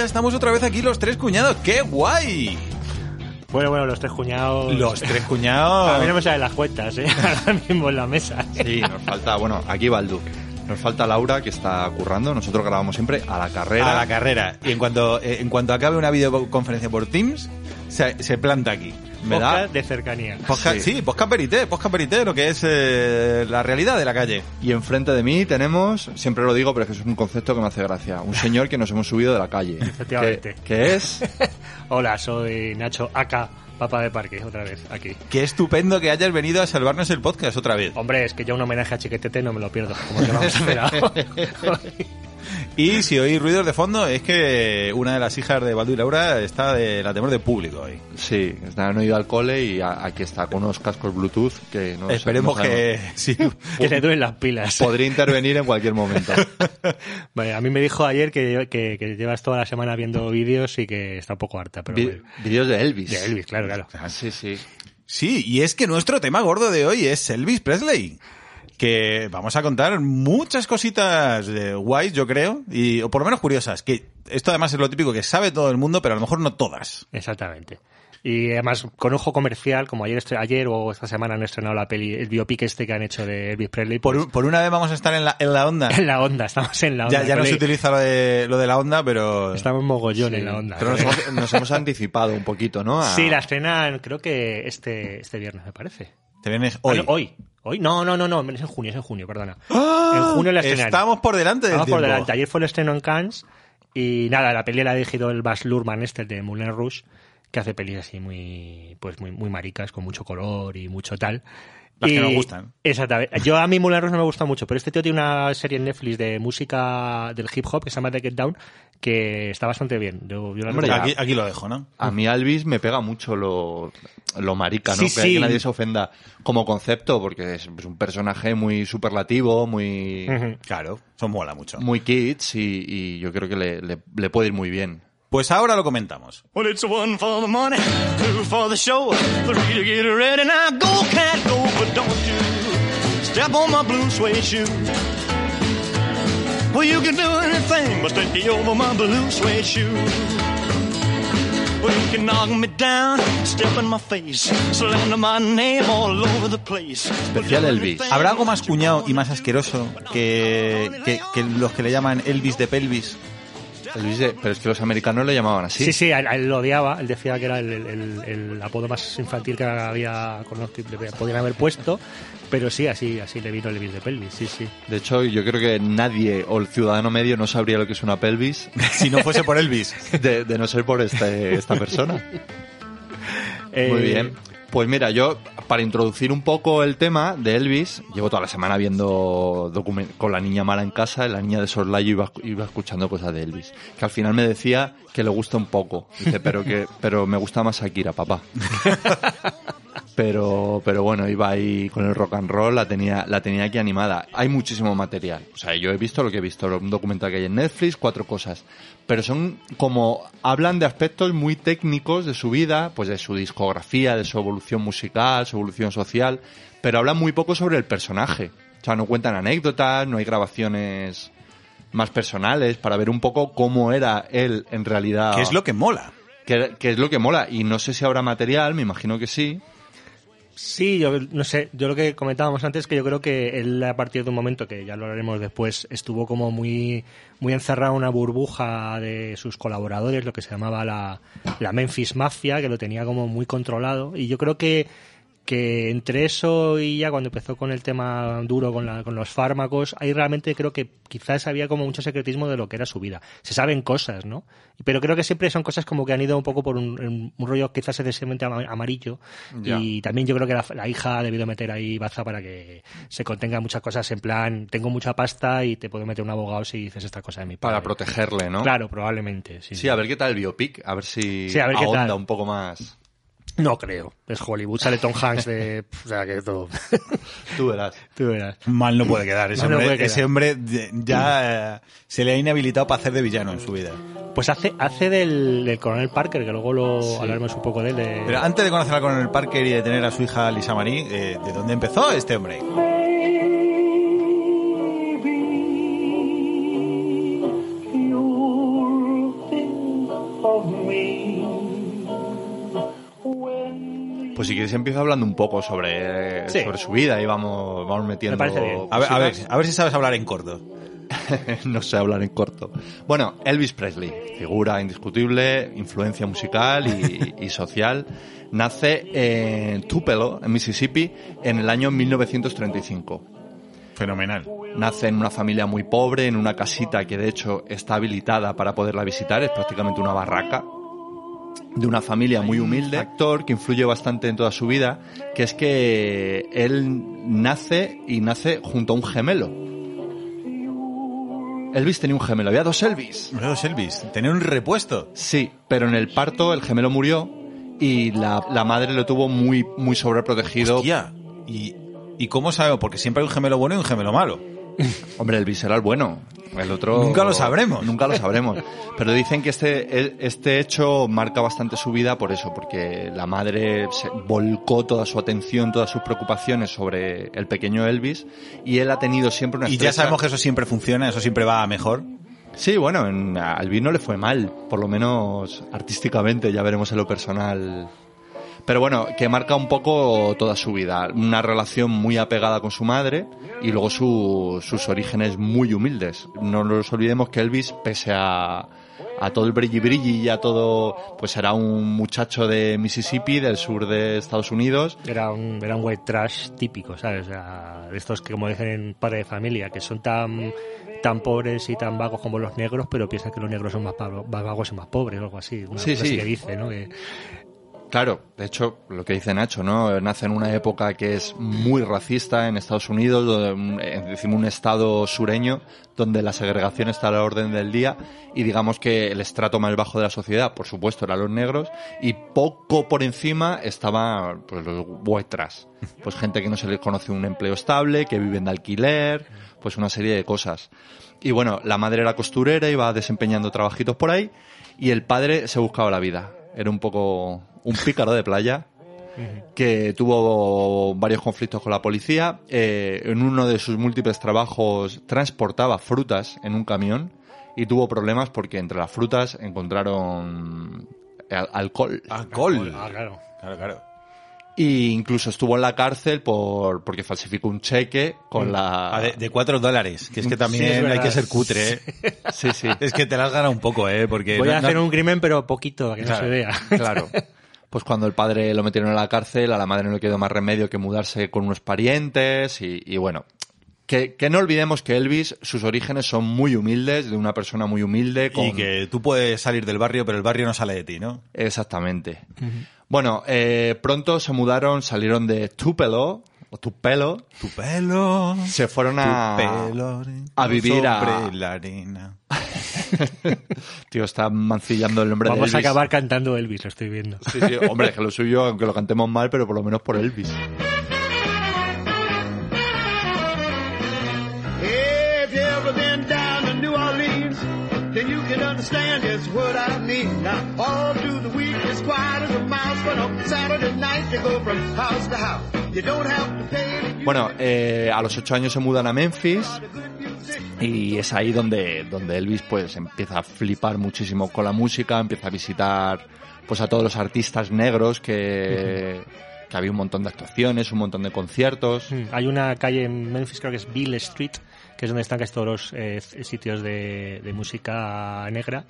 Ya estamos otra vez aquí los tres cuñados. ¡Qué guay! Bueno, bueno, los tres cuñados. Los tres cuñados. A mí no me salen las cuentas, ¿eh? Ahora mismo en la mesa. Sí, nos falta, bueno, aquí va el Duque. Nos falta Laura, que está currando. Nosotros grabamos siempre a la carrera. A la carrera. Y en cuanto, eh, en cuanto acabe una videoconferencia por Teams, se, se planta aquí. ¿Verdad? de cercanía. sí. sí, posca perité, posca perité, lo que es eh, la realidad de la calle. Y enfrente de mí tenemos, siempre lo digo, pero es que es un concepto que me hace gracia, un señor que nos hemos subido de la calle. Efectivamente. ¿Qué, es? Hola, soy Nacho Aka. Papa de Parque, otra vez, aquí. Qué estupendo que hayas venido a salvarnos el podcast otra vez. Hombre, es que yo un homenaje a Chiquetete no me lo pierdo, como que vamos a Y si oís ruidos de fondo, es que una de las hijas de Baldu y Laura está de la temor de público hoy. Sí, han ido al cole y aquí está con unos cascos Bluetooth que no Esperemos que sí. que se duren las pilas. Podría intervenir en cualquier momento. Vale, a mí me dijo ayer que, que, llevas toda la semana viendo vídeos y que está un poco harta. Pero vídeos de Elvis. De Elvis, claro, claro. Ah, sí, sí. Sí, y es que nuestro tema gordo de hoy es Elvis Presley que vamos a contar muchas cositas de guays, yo creo, y, o por lo menos curiosas, que esto además es lo típico que sabe todo el mundo, pero a lo mejor no todas. Exactamente. Y además, con ojo comercial, como ayer, ayer o esta semana han estrenado la peli, el biopic este que han hecho de Elvis Presley. Por, pues una vez vamos a estar en la, en la onda. En la onda, estamos en la onda. Ya, ya no se utiliza lo de, lo de la onda, pero... Estamos mogollón en la onda. Pero nos hemos, anticipado un poquito, ¿no? Sí, la estrenan creo que este, este viernes, me parece. Te vienes hoy. hoy. Hoy. No, no, no, no, es en junio, es en junio, perdona. ¡Ah! En junio la estrenan. Estamos por delante del Estamos por delante. Ayer fue el estreno en Cannes y nada, la peli la ha dirigido el Bas Luhrmann este de Moulin Rouge, que hace pelis así muy, pues muy, muy maricas, con mucho color y mucho tal. Las que nos gustan. Exactamente. Yo a mí Moulin Rouge no me gusta mucho, pero este tío tiene una serie en Netflix de música del hip hop que se llama The Get Down, que está bastante bien. Yo, aquí, lo dejo, ¿no? A mí Alvis me pega mucho lo, lo marica, ¿no? que, nadie se ofenda como concepto, porque es, un personaje muy superlativo, muy... Claro, eso mola mucho. Muy kids y, yo creo que le, le puede ir muy bien. Pues ahora lo comentamos. Well, it's one for the money, two for the show, three to get ready. Now go, cat, go, but don't you step on my blue suede shoe. Well, you can do anything but stay over my blue suede shoe. Well, you can knock me down, step in my face, slander my name all over the place. Especial Elvis. ¿Habrá algo más cuñado y más asqueroso que, que, que los que le llaman Elvis de pelvis? Pero es que los americanos le llamaban así. Sí, sí, él, lo odiaba. Él decía que era el, apodo más infantil que había conocido, podían haber puesto. Pero sí, así, así le vino el Elvis de pelvis, sí, sí. De hecho, yo creo que nadie o el ciudadano medio no sabría lo que es una pelvis. si no fuese por Elvis. De, no ser por este, esta persona. Muy bien. Pues mira, yo para introducir un poco el tema de Elvis, llevo toda la semana viendo con la niña mala en casa, la niña de Sorlayo iba, iba escuchando cosas de Elvis, que al final me decía que le gusta un poco, dice, pero que pero me gusta más Akira, papá. pero pero bueno, iba ahí con el rock and roll, la tenía la tenía aquí animada. Hay muchísimo material. O sea, yo he visto lo que he visto, un documental que hay en Netflix, cuatro cosas pero son como hablan de aspectos muy técnicos de su vida, pues de su discografía, de su evolución musical, su evolución social, pero hablan muy poco sobre el personaje. O sea, no cuentan anécdotas, no hay grabaciones más personales para ver un poco cómo era él en realidad. ¿Qué es lo que mola? ¿Qué, qué es lo que mola? Y no sé si habrá material, me imagino que sí. Sí, yo no sé, yo lo que comentábamos antes es que yo creo que él a partir de un momento que ya lo haremos después estuvo como muy muy encerrado en una burbuja de sus colaboradores, lo que se llamaba la, la Memphis Mafia, que lo tenía como muy controlado. Y yo creo que que entre eso y ya cuando empezó con el tema duro con, la- con los fármacos, ahí realmente creo que quizás había como mucho secretismo de lo que era su vida. Se saben cosas, ¿no? Pero creo que siempre son cosas como que han ido un poco por un, un rollo quizás excesivamente ama- amarillo. Ya. Y también yo creo que la, la hija ha debido meter ahí baza para que se contenga muchas cosas en plan, tengo mucha pasta y te puedo meter un abogado si dices esta cosa de mi padre. Para protegerle, ¿no? Claro, probablemente, sí. Sí, a ver qué tal el biopic, a ver si Sí, a ver qué ahonda tal. un poco más. No creo. Es Hollywood. Sale Tom Hanks de... O sea, que todo... Tú verás. Tú verás. Mal no puede quedar. Ese Mal no hombre, puede quedar. ese hombre ya eh, se le ha inhabilitado para hacer de villano en su vida. Pues hace, hace del, del coronel Parker, que luego lo hablaremos un poco de él. de- Pero antes de conocer al coronel Parker y de tener a su hija Lisa Marie, eh, ¿de dónde empezó este hombre? Pues si quieres empiezo hablando un poco sobre, Sí. sobre su vida y vamos, vamos metiendo... Me parece bien. A ver, a ver, cositas. a ver si sabes hablar en corto. no sé hablar en corto. Bueno, Elvis Presley, figura indiscutible, influencia musical y, y social, nace en Tupelo, en Mississippi, en el año 1935. Fenomenal. Nace en una familia muy pobre, en una casita que de hecho está habilitada para poderla visitar, es prácticamente una barraca. De una familia muy humilde, actor que influye bastante en toda su vida, que es que él nace y nace junto a un gemelo. Elvis tenía un gemelo, había dos Elvis. Luego Elvis, tener un repuesto. Sí, pero en el parto el gemelo murió y la, la madre lo tuvo muy, muy sobreprotegido. Hostia. ¿Y, ¿Y cómo sabemos? Porque siempre hay un gemelo bueno y un gemelo malo. Hombre, Elvis era el bueno. El otro. Nunca lo sabremos. Nunca lo sabremos. Pero dicen que este, este hecho marca bastante su vida por eso, porque la madre se volcó toda su atención, todas sus preocupaciones sobre el pequeño Elvis y él ha tenido siempre una Y ya sabemos que eso siempre funciona, eso siempre va mejor. Sí, bueno, en, a Elvis no le fue mal, por lo menos artísticamente, ya veremos en lo personal. Pero bueno, que marca un poco toda su vida. Una relación muy apegada con su madre y luego su- sus orígenes muy humildes. No nos olvidemos que Elvis, pese a, a todo el brilli brilli y a todo, pues era un muchacho de Mississippi, del sur de Estados Unidos. Era un, era un white trash típico, ¿sabes? O sea, de estos que, como dicen en Padre de Familia, que son tan tan pobres y tan vagos como los negros, pero piensan que los negros son más, más vagos y más pobres o algo así. Una Sí, cosa sí. así que dice, ¿no? Que- Claro, de hecho, lo que dice Nacho, ¿no? Nace en una época que es muy racista en Estados Unidos, decimos un estado sureño, donde la segregación está a la orden del día, y digamos que el estrato más bajo de la sociedad, por supuesto, eran los negros, y poco por encima estaba pues, los white trash. Pues gente que no se les conoce un empleo estable, que viven de alquiler, pues una serie de cosas. Y bueno, la madre era costurera, iba desempeñando trabajitos por ahí, y el padre se buscaba la vida. Era un poco un pícaro de playa que tuvo varios conflictos con la policía. Eh, en uno de sus múltiples trabajos transportaba frutas en un camión y tuvo problemas porque entre las frutas encontraron al- alcohol. Alcohol. Ah, claro. Claro, claro. Y incluso estuvo en la cárcel por porque falsificó un cheque con la... Ah, de, de cuatro dólares, que es que también Sí, es hay que ser cutre, ¿eh? Sí, sí. Es que te las gana un poco, ¿eh? Porque Voy no- a hacer no- un crimen, pero poquito, para que Claro. no se vea. Claro. Pues cuando el padre lo metieron a la cárcel, a la madre no le quedó más remedio que mudarse con unos parientes y, y bueno. Que, que no olvidemos que Elvis, sus orígenes son muy humildes, de una persona muy humilde. Con... Y que tú puedes salir del barrio, pero el barrio no sale de ti, ¿no? Exactamente. Bueno, eh, pronto se mudaron, salieron de Tupelo, o Tupelo, Tu pelo. se fueron a, tu pelo. a vivir a- la arena. Tío, está mancillando el nombre Vamos de a Elvis. acabar cantando Elvis, lo estoy viendo. Sí, sí, hombre, que lo suyo, aunque lo cantemos mal, pero por lo menos por Elvis. Then you can understand just what I mean. Now, all through the week, it's quiet as a mouse, but on Saturday night, you go from house to house. You don't have to pay any Bueno, eh, a los ocho años se mudan a Memphis y es ahí donde, donde Elvis pues empieza a flipar muchísimo con la música, empieza a visitar pues a todos los artistas negros que, que había un montón de actuaciones, un montón de conciertos. Mm, Hay una calle en Memphis, creo que es Bill Street, que es donde están casi todos los eh, sitios de, de música negra.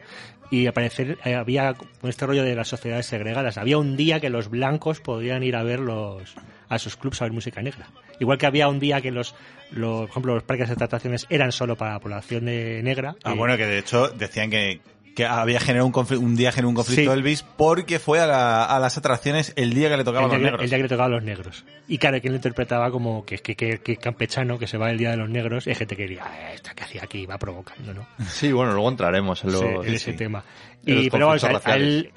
Y al parecer eh, había este rollo de las sociedades segregadas. Había un día que los blancos podían ir a ver los, a sus clubs a ver música negra. Igual que había un día que los, los por ejemplo, los parques de atracciones eran solo para la población de negra. Ah, eh, bueno, que de hecho decían que, que había generado un, confli- un día generó un conflicto Sí. Elvis porque fue a, la- a las atracciones el día que le tocaba a el, los negros. el día que le tocaba a los negros. Y claro, quien lo interpretaba como que, que, que, que campechano, que se va el día de los negros, y hay gente que diría, "Ah, esta que hacía aquí va provocando, ¿no? Sí, bueno, luego entraremos en los... Sí, en ese sí. tema. En los Y, pero vamos, al-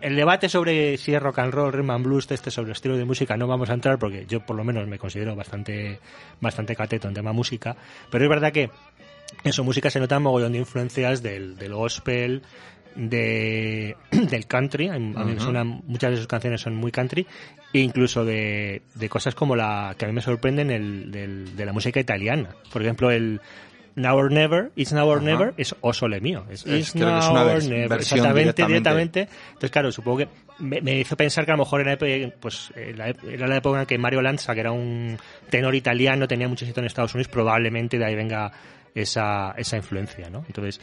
el debate sobre si es rock and roll, rhythm and blues, este sobre estilo de música, no vamos a entrar porque yo por lo menos me considero bastante, bastante cateto en tema música, pero es verdad que en su música se notan mogollón de influencias del, del gospel, de, del country, a mí me suenan, muchas de sus canciones son muy country, e incluso de, de cosas como la que a mí me sorprenden el, del- de la música italiana. Por ejemplo, el Now or Never, It's Now or Never, es O Sole Mío. Es, Es- It's que es Now una or Never. versión Exactamente, directamente. directamente. Entonces, claro, supongo que me, me hizo pensar que a lo mejor época, pues, era la época en que Mario Lanza, que era un tenor italiano, tenía mucho éxito en Estados Unidos, probablemente de ahí venga esa, esa influencia, ¿no? Entonces,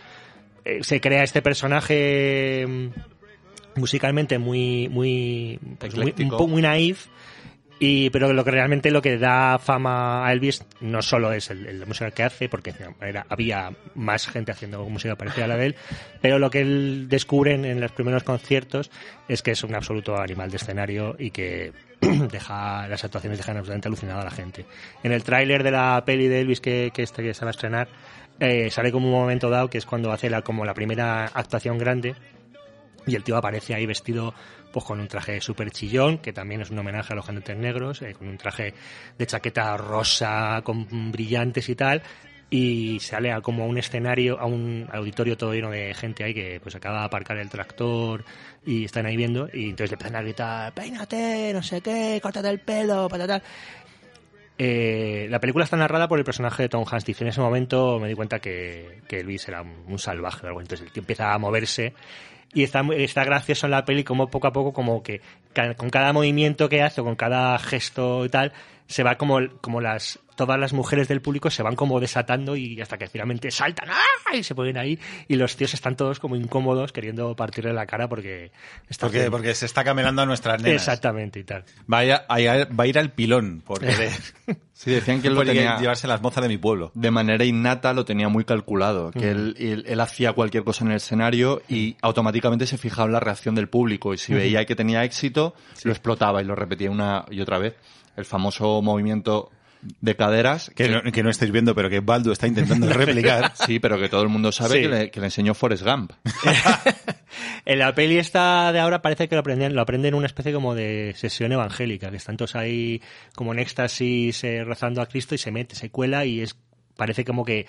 eh, se crea este personaje mm, musicalmente muy, muy, pues, muy, muy naif, y, pero lo que realmente lo que da fama a Elvis no solo es el, el- música que hace, porque era- había más gente haciendo música parecida a la de él, pero lo que él descubre en, en los primeros conciertos es que es un absoluto animal de escenario y que deja las actuaciones dejan absolutamente alucinada a la gente. En el tráiler de la peli de Elvis que, que, este, que se va a estrenar, eh, sale como un momento dado que es cuando hace la, como la primera actuación grande y el tío aparece ahí vestido pues con un traje súper chillón, que también es un homenaje a los jinetes negros, eh, con un traje de chaqueta rosa, con brillantes y tal, y sale a como a un escenario, a un auditorio todo lleno de gente ahí que pues acaba de aparcar el tractor y están ahí viendo, y entonces le empiezan a gritar, peínate, no sé qué, córtate el pelo, patatal. Eh, la película está narrada por el personaje de Tom Hanks. Dice, en ese momento me di cuenta que, que Elvis era un, un salvaje o algo. Entonces el tío empieza a moverse y está, está gracioso en la peli como poco a poco, como que con cada movimiento que hace con cada gesto y tal, se va como, como las, todas las mujeres del público se van como desatando y hasta que finalmente saltan ¡ah! y se ponen ahí y los tíos están todos como incómodos queriendo partirle la cara porque está Porque, porque se está camelando a nuestras nenas. Exactamente y tal. Va a, ir a- va a ir al pilón por querer Sí, decían que él lo tenía... llevarse las mozas de mi pueblo. de manera innata lo tenía muy calculado, que él, él, él hacía cualquier cosa en el escenario y automáticamente se fijaba en la reacción del público y si veía que tenía éxito, lo explotaba y lo repetía una y otra vez. El famoso movimiento de caderas, Que no, que no estáis viendo, pero que Baldu está intentando replicar. sí, pero que todo el mundo sabe Sí. que, le, que le enseñó Forrest Gump. En la peli esta de ahora parece que lo aprenden, lo aprenden en una especie como de sesión evangélica, que están todos ahí como en éxtasis eh, rezando a Cristo y se mete, se cuela y es parece como que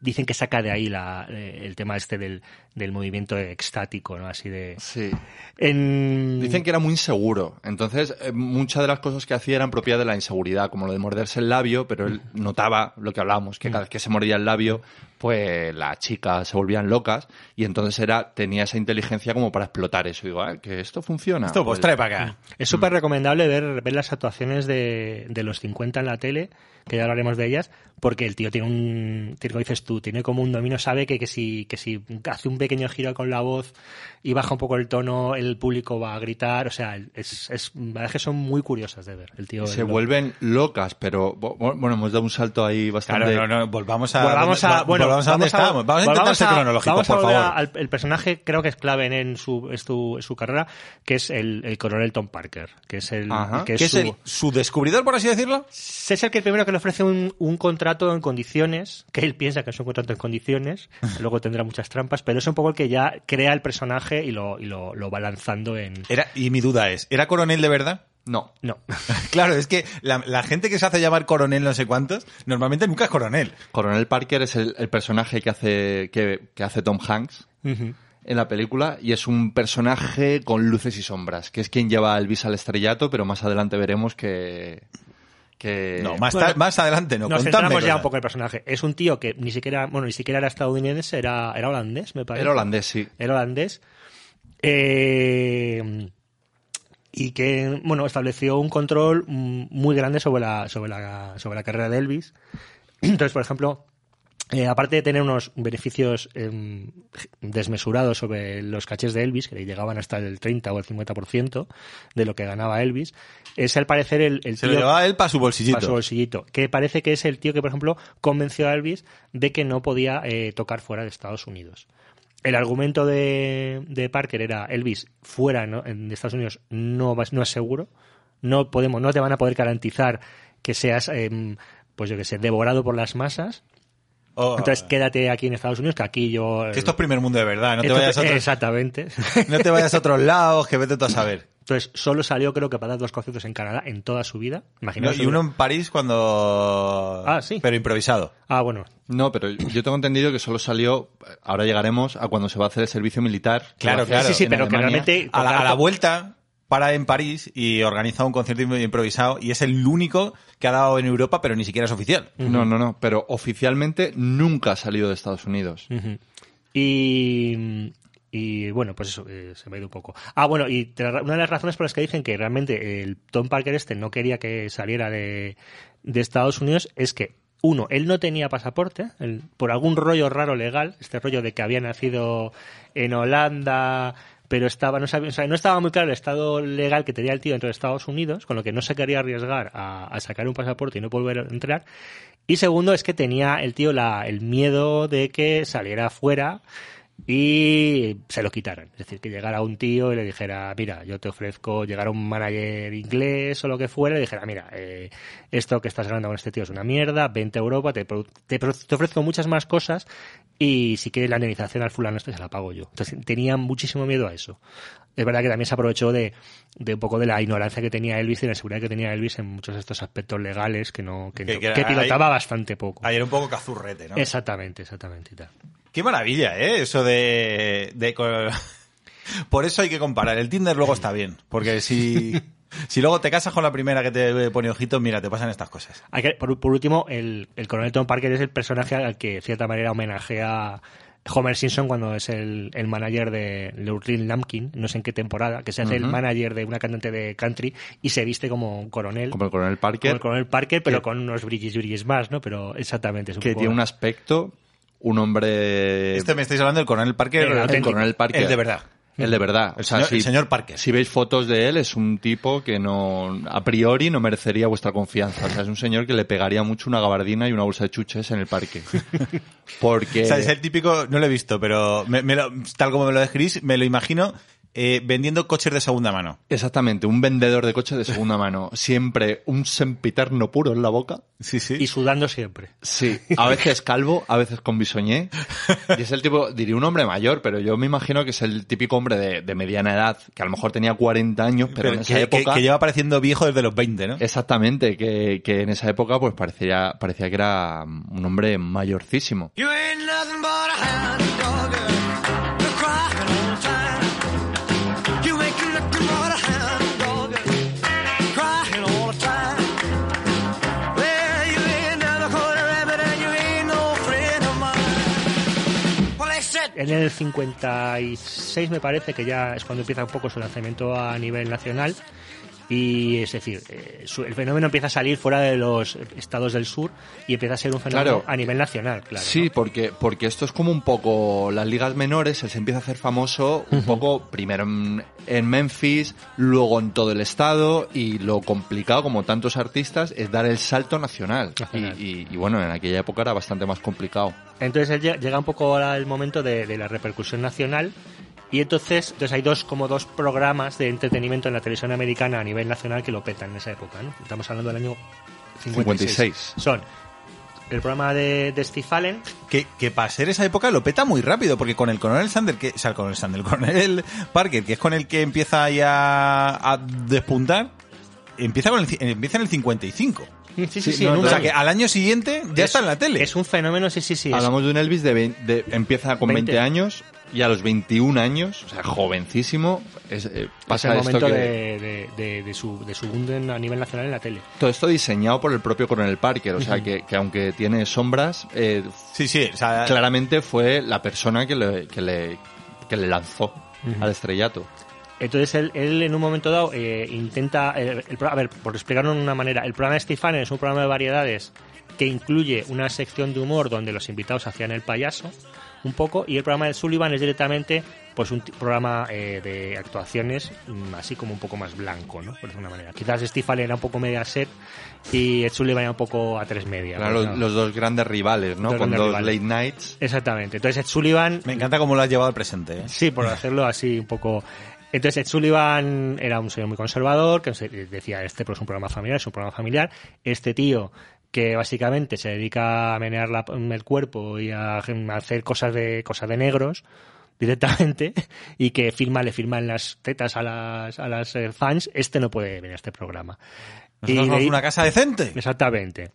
dicen que saca de ahí la, eh, el tema este del, del movimiento extático, ¿no? Así de... Sí. En... Dicen que era muy inseguro. Entonces, eh, muchas de las cosas que hacía eran propias de la inseguridad, como lo de morderse el labio, pero él notaba lo que hablábamos, que cada vez que se mordía el labio, pues las chicas se volvían locas y entonces era tenía esa inteligencia como para explotar eso. Digo, ah, que esto funciona. Esto, pues trae para acá. Es súper recomendable ver, ver las actuaciones de, de los 50 en la tele, que ya hablaremos de ellas, porque el tío tiene un, tiene, como dices tú, tiene como un dominio, sabe que, que, si, que si hace un pequeño giro con la voz y baja un poco el tono, el público va a gritar, o sea, es, es, es que son muy curiosas de ver. El tío se el- vuelven locas, pero bueno, hemos dado un salto ahí bastante. Claro, no, no, volvamos a, Volvamos a, donde- bueno, volvamos a donde estábamos. Vamos a intentar volvamos ser cronológicos, vamos a por favor. al- el personaje creo que es clave en, en su, en su, en su carrera, que es el, el coronel Tom Parker, que es el, Ajá. que ¿Qué es es su, el- su descubridor, por así decirlo? es el que primero que le ofrece un, un contrato en condiciones, que él piensa que es un contrato en condiciones, luego tendrá muchas trampas, pero es un poco el que ya crea el personaje y lo, y lo, lo va lanzando en... Era, y mi duda es, ¿era coronel de verdad? No. No. Claro, es que la, la gente que se hace llamar coronel no sé cuántos, normalmente nunca es coronel. Coronel Parker es el, el personaje que hace, que, que hace Tom Hanks en la película y es un personaje con luces y sombras, que es quien lleva a Elvis al estrellato, pero más adelante veremos que... que No, más, Bueno, más adelante no. Nos centramos ya un poco en el personaje. Es un tío que ni siquiera, bueno, ni siquiera era estadounidense, era, era holandés, me parece. Era holandés, sí. Era holandés. Eh, y que, bueno, estableció un control muy grande sobre la, sobre la, sobre la carrera de Elvis. Entonces, por ejemplo, Eh, aparte de tener unos beneficios em, desmesurados sobre los cachés de Elvis, que le llegaban hasta el 30 o el 50% de lo que ganaba Elvis, es al parecer el, el Se tío lo llevaba él para su bolsillito. para su bolsillito, que parece que es el tío que, por ejemplo, convenció a Elvis de que no podía eh, tocar fuera de Estados Unidos. El argumento de, de Parker era Elvis fuera de Estados Unidos no, vas- no es seguro, no podemos, no te van a poder garantizar que seas, em, pues yo que sé, devorado por las masas. Oh, Entonces quédate aquí en Estados Unidos, que aquí yo. que esto es primer mundo de verdad, no te, vayas a otros, Exactamente. no te vayas a otros lados, que vete tú a saber. Entonces solo salió, creo que para dar dos conciertos en Canadá en toda su vida. No, Imaginaos. y uno en París cuando... Ah, sí. Pero improvisado. Ah, bueno. No, pero yo tengo entendido que solo salió, ahora llegaremos a cuando se va a hacer el servicio militar. Claro, que claro. Sí, sí, pero que Alemania. realmente. A la, a vuelta para en París y organiza un concierto improvisado y es el único que ha dado en Europa, pero ni siquiera es oficial. No, no, no, pero oficialmente nunca ha salido de Estados Unidos. Y, y bueno, pues eso, eh, se me ha ido un poco. Ah, bueno, y te- una de las razones por las que dicen que realmente el Tom Parker este no quería que saliera de, de Estados Unidos es que, uno, él no tenía pasaporte, él- por algún rollo raro legal, este rollo de que había nacido en Holanda, pero estaba, no, sabía, o sea, no estaba muy claro el estado legal que tenía el tío dentro de Estados Unidos, con lo que no se quería arriesgar a, a sacar un pasaporte y no volver a entrar. Y segundo es que tenía el tío la, el miedo de que saliera fuera y se lo quitaran. Es decir, que llegara un tío y le dijera, mira, yo te ofrezco llegar a un manager inglés o lo que fuera y le dijera, mira, eh, esto que estás ganando con este tío es una mierda, vente a Europa, te, te, te ofrezco muchas más cosas y si quieres la indemnización al fulano este se la pago yo. Entonces tenía muchísimo miedo a eso. Es verdad que también se aprovechó de, de un poco de la ignorancia que tenía Elvis y la inseguridad que tenía Elvis en muchos de estos aspectos legales que no que, Que- ahí- pilotaba bastante poco. Ayer un poco cazurrete, ¿no? Exactamente, exactamente y tal. Qué maravilla, ¿eh? Eso de... de Por eso hay que comparar. El Tinder luego está bien. Porque si, si luego te casas con la primera que te pone ojitos, mira, te pasan estas cosas. Hay que- por, por último, el, el coronel Tom Parker es el personaje al que, de cierta manera, homenajea Homer Simpson cuando es el, el manager de Lurleen Lampkin, no sé en qué temporada, que se hace el manager de una cantante de country y se viste como un coronel. Como el coronel Parker, como el coronel Parker, pero que- con unos brillis brillis más, ¿no? Pero exactamente. Es un que poco- tiene un aspecto, un hombre... Este me estáis hablando del coronel Parker. El coronel Parker. El de verdad. El de verdad. El O sea, señor- si, el señor Parker. Si veis fotos de él, es un tipo que no, a priori no merecería vuestra confianza. O sea, es un señor que le pegaría mucho una gabardina y una bolsa de chuches en el parque. Porque... O sea, es el típico, no lo he visto, pero me- me lo- tal como me lo describís, me lo imagino eh, vendiendo coches de segunda mano. Exactamente, un vendedor de coches de segunda mano. Siempre un sempiterno puro en la boca. Sí, sí. Y sudando siempre. Sí, a veces calvo, a veces con bisoñé. Y es el tipo, diría un hombre mayor, pero yo me imagino que es el típico hombre de, de mediana edad, que a lo mejor tenía 40 años, pero, en esa que, época... que- que lleva pareciendo viejo desde los 20, ¿no? Exactamente, que, que en esa época pues parecía, parecía que era un hombre mayorcísimo. You ain't En el 56 me parece que ya es cuando empieza un poco su lanzamiento a nivel nacional y es decir, eh, el fenómeno empieza a salir fuera de los estados del sur y empieza a ser un fenómeno Claro. a nivel nacional, claro. Sí, ¿no? porque, porque esto es como un poco las ligas menores, él se empieza a hacer famoso un poco primero en, en Memphis, luego en todo el estado y lo complicado, como tantos artistas, es dar el salto nacional. Y, Nacional. y- y bueno, en aquella época era bastante más complicado. Entonces él llega- un poco ahora el momento de, de la repercusión nacional y entonces, entonces hay dos como dos programas de entretenimiento en la televisión americana a nivel nacional que lo petan en esa época, ¿no? Estamos hablando del año 56. 56. Son el programa de, de Steve Allen, Que, que para ser esa época lo peta muy rápido, porque con el coronel Sander, que, o sea, el coronel Sander, el coronel Parker, que es con el que empieza ya a despuntar, empieza, con el, empieza en el 55. Sí, sí, Sí, no, O sea que al año siguiente ya Es- está en la tele. Es un fenómeno, sí, sí, sí. es- Hablamos de un Elvis de- empieza con 20, 20. años y a los 21 años, o sea, jovencísimo, es, eh, es pasa el esto momento que... de, de, de- de su, de su boom en- a nivel nacional en la tele. Todo esto diseñado por el propio Coronel Parker, o sea, que, que aunque tiene sombras, eh, Sí, sí. O sea, claramente fue la persona que le, que le, que le lanzó al estrellato. Entonces él, él en un momento dado eh, intenta, eh, el pro- a ver, por explicarlo de una manera, el programa de Steve Allen es un programa de variedades que incluye una sección de humor donde los invitados hacían el payaso un poco y el programa de Sullivan es directamente pues un t- programa eh, de actuaciones mm, así como un poco más blanco, ¿no? Por decirlo de una manera. Quizás Steve Allen era un poco media set y Ed Sullivan era un poco a tres media. Claro, ¿no? los dos grandes rivales, ¿no? Dos Con dos rivales. late nights. Exactamente. Entonces Ed Sullivan Me encanta cómo lo has llevado al presente. ¿eh? Sí, por hacerlo así un poco. Entonces, Ed Sullivan era un señor muy conservador, que se- decía, este pues, es un programa familiar, es un programa familiar. Este tío, que básicamente se dedica a menear la- el cuerpo y a, a hacer cosas de, cosas de negros directamente y que firma, le firman las tetas a las, a las eh, fans, este no puede venir a este programa. Nosotros somos una casa decente. Exactamente.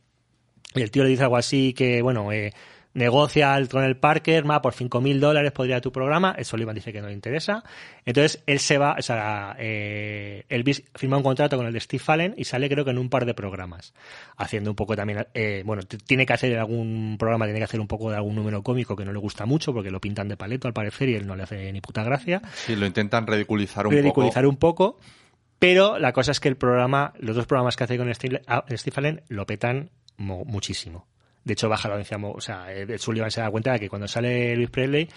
Y el tío le dice algo así que, bueno, eh, negocia al- con el Parker, ma, por 5.000 dólares podría tu programa. El Sullivan dice que no le interesa. Entonces él se va, o sea, eh, Elvis firma un contrato con el de Steve Allen y sale creo que en un par de programas. Haciendo un poco también, eh, bueno, tiene que hacer algún programa, tiene que hacer un poco de algún número cómico que no le gusta mucho porque lo pintan de paleto al parecer y él no le hace ni puta gracia Sí, lo intentan ridiculizar un ridiculizar poco. un poco. Pero la cosa es que el programa, los dos programas que hace con Steve, ah, Steve Allen lo petan mo- muchísimo. De hecho, baja la audiencia. O sea, eh, Sullivan se da cuenta de que cuando sale Elvis Presley,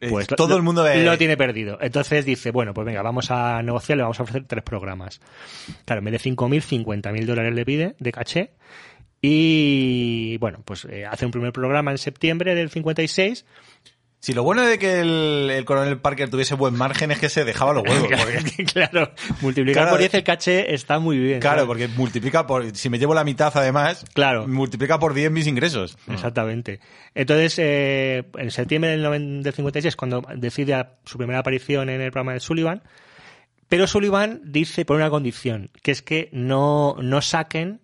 Eh, pues todo lo- el mundo lo tiene perdido. Entonces dice, bueno, pues venga, vamos a negociar, le vamos a ofrecer tres programas. Claro, en vez de 5.000, 50.000 dólares le pide de caché. Y bueno, pues eh, hace un primer programa en septiembre del 56 Si lo bueno de que el, el coronel Parker tuviese buen margen es que se dejaba los huevos. porque- claro, multiplicar Claro, por 10 el caché está muy bien. claro, ¿sabes? porque multiplica por. Si me llevo la mitad, además, Claro. multiplica por 10 mis ingresos. Exactamente. Entonces, eh, en septiembre del, del 56, cuando decide su primera aparición en el programa de Sullivan, pero Sullivan dice por una condición, que es que no, no saquen,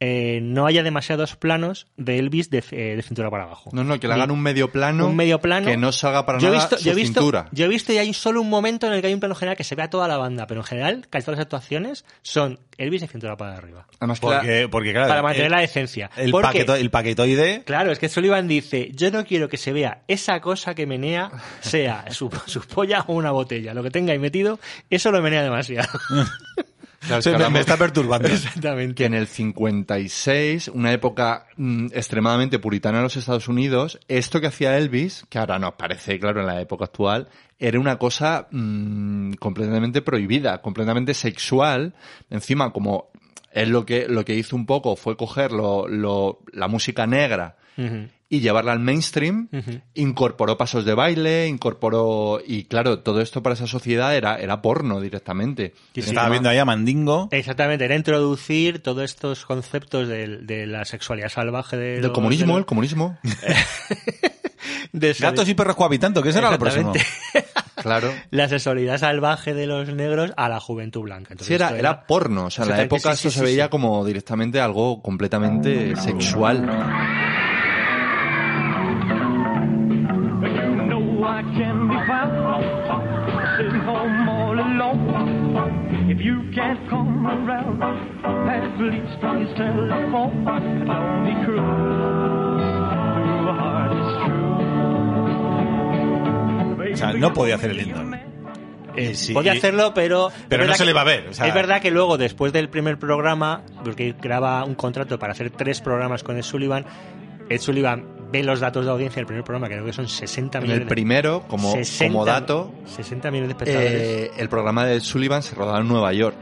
eh, no haya demasiados planos de Elvis de, eh, de cintura para abajo. No, no, que le hagan un medio plano. un medio plano. Que no salga para yo nada visto, su yo he visto, cintura. Yo he visto y hay solo un momento en el que hay un plano general que se ve a toda la banda, pero en general casi todas las actuaciones son Elvis de cintura para arriba. Además la- Porque, porque claro. para mantener el, la decencia. el, Porque- paqueto- el paquetoide. Claro, es que Sullivan dice, yo no quiero que se vea esa cosa que menea, sea su, su polla o una botella. Lo que tenga ahí metido, eso lo menea demasiado. es me, está perturbando. Exactamente. que en el 56, una época mm, extremadamente puritana en los Estados Unidos, esto que hacía Elvis, que ahora nos parece, claro, en la época actual, era una cosa mm, completamente prohibida, completamente sexual. Encima, como él lo que, lo que hizo un poco fue coger lo- lo- la música negra. Y llevarla al mainstream, incorporó pasos de baile, incorporó... Y claro, todo esto para esa sociedad era, era porno directamente. Estaba ¿no? viendo ahí a Mandingo. Exactamente, era introducir todos estos conceptos de, de la sexualidad salvaje de Del los- comunismo, de el comunismo. de Gatos y perros cohabitando, que ese era lo próximo. Claro. la sexualidad salvaje de los negros a la juventud blanca. Entonces, Sí, era, esto era porno. O sea, en la época sí, sí, esto sí, se veía sí. como directamente algo completamente sexual. Found sitting home all alone. If you can't come around, at least please telephone. Don't be cruel to a heart that's true. O sea, no podía hacer el Lindon. Eh, Sí. Podía hacerlo, pero... Pero no se le va a ver, o sea- Es verdad que luego, después del primer programa, porque graba un contrato para hacer tres programas con Ed Sullivan, Ed Sullivan ve los datos de audiencia del primer programa, creo que son 60 En millones el primero, como, 60 como dato, 60 millones de espectadores. eh, el programa de Sullivan se rodaba en Nueva York.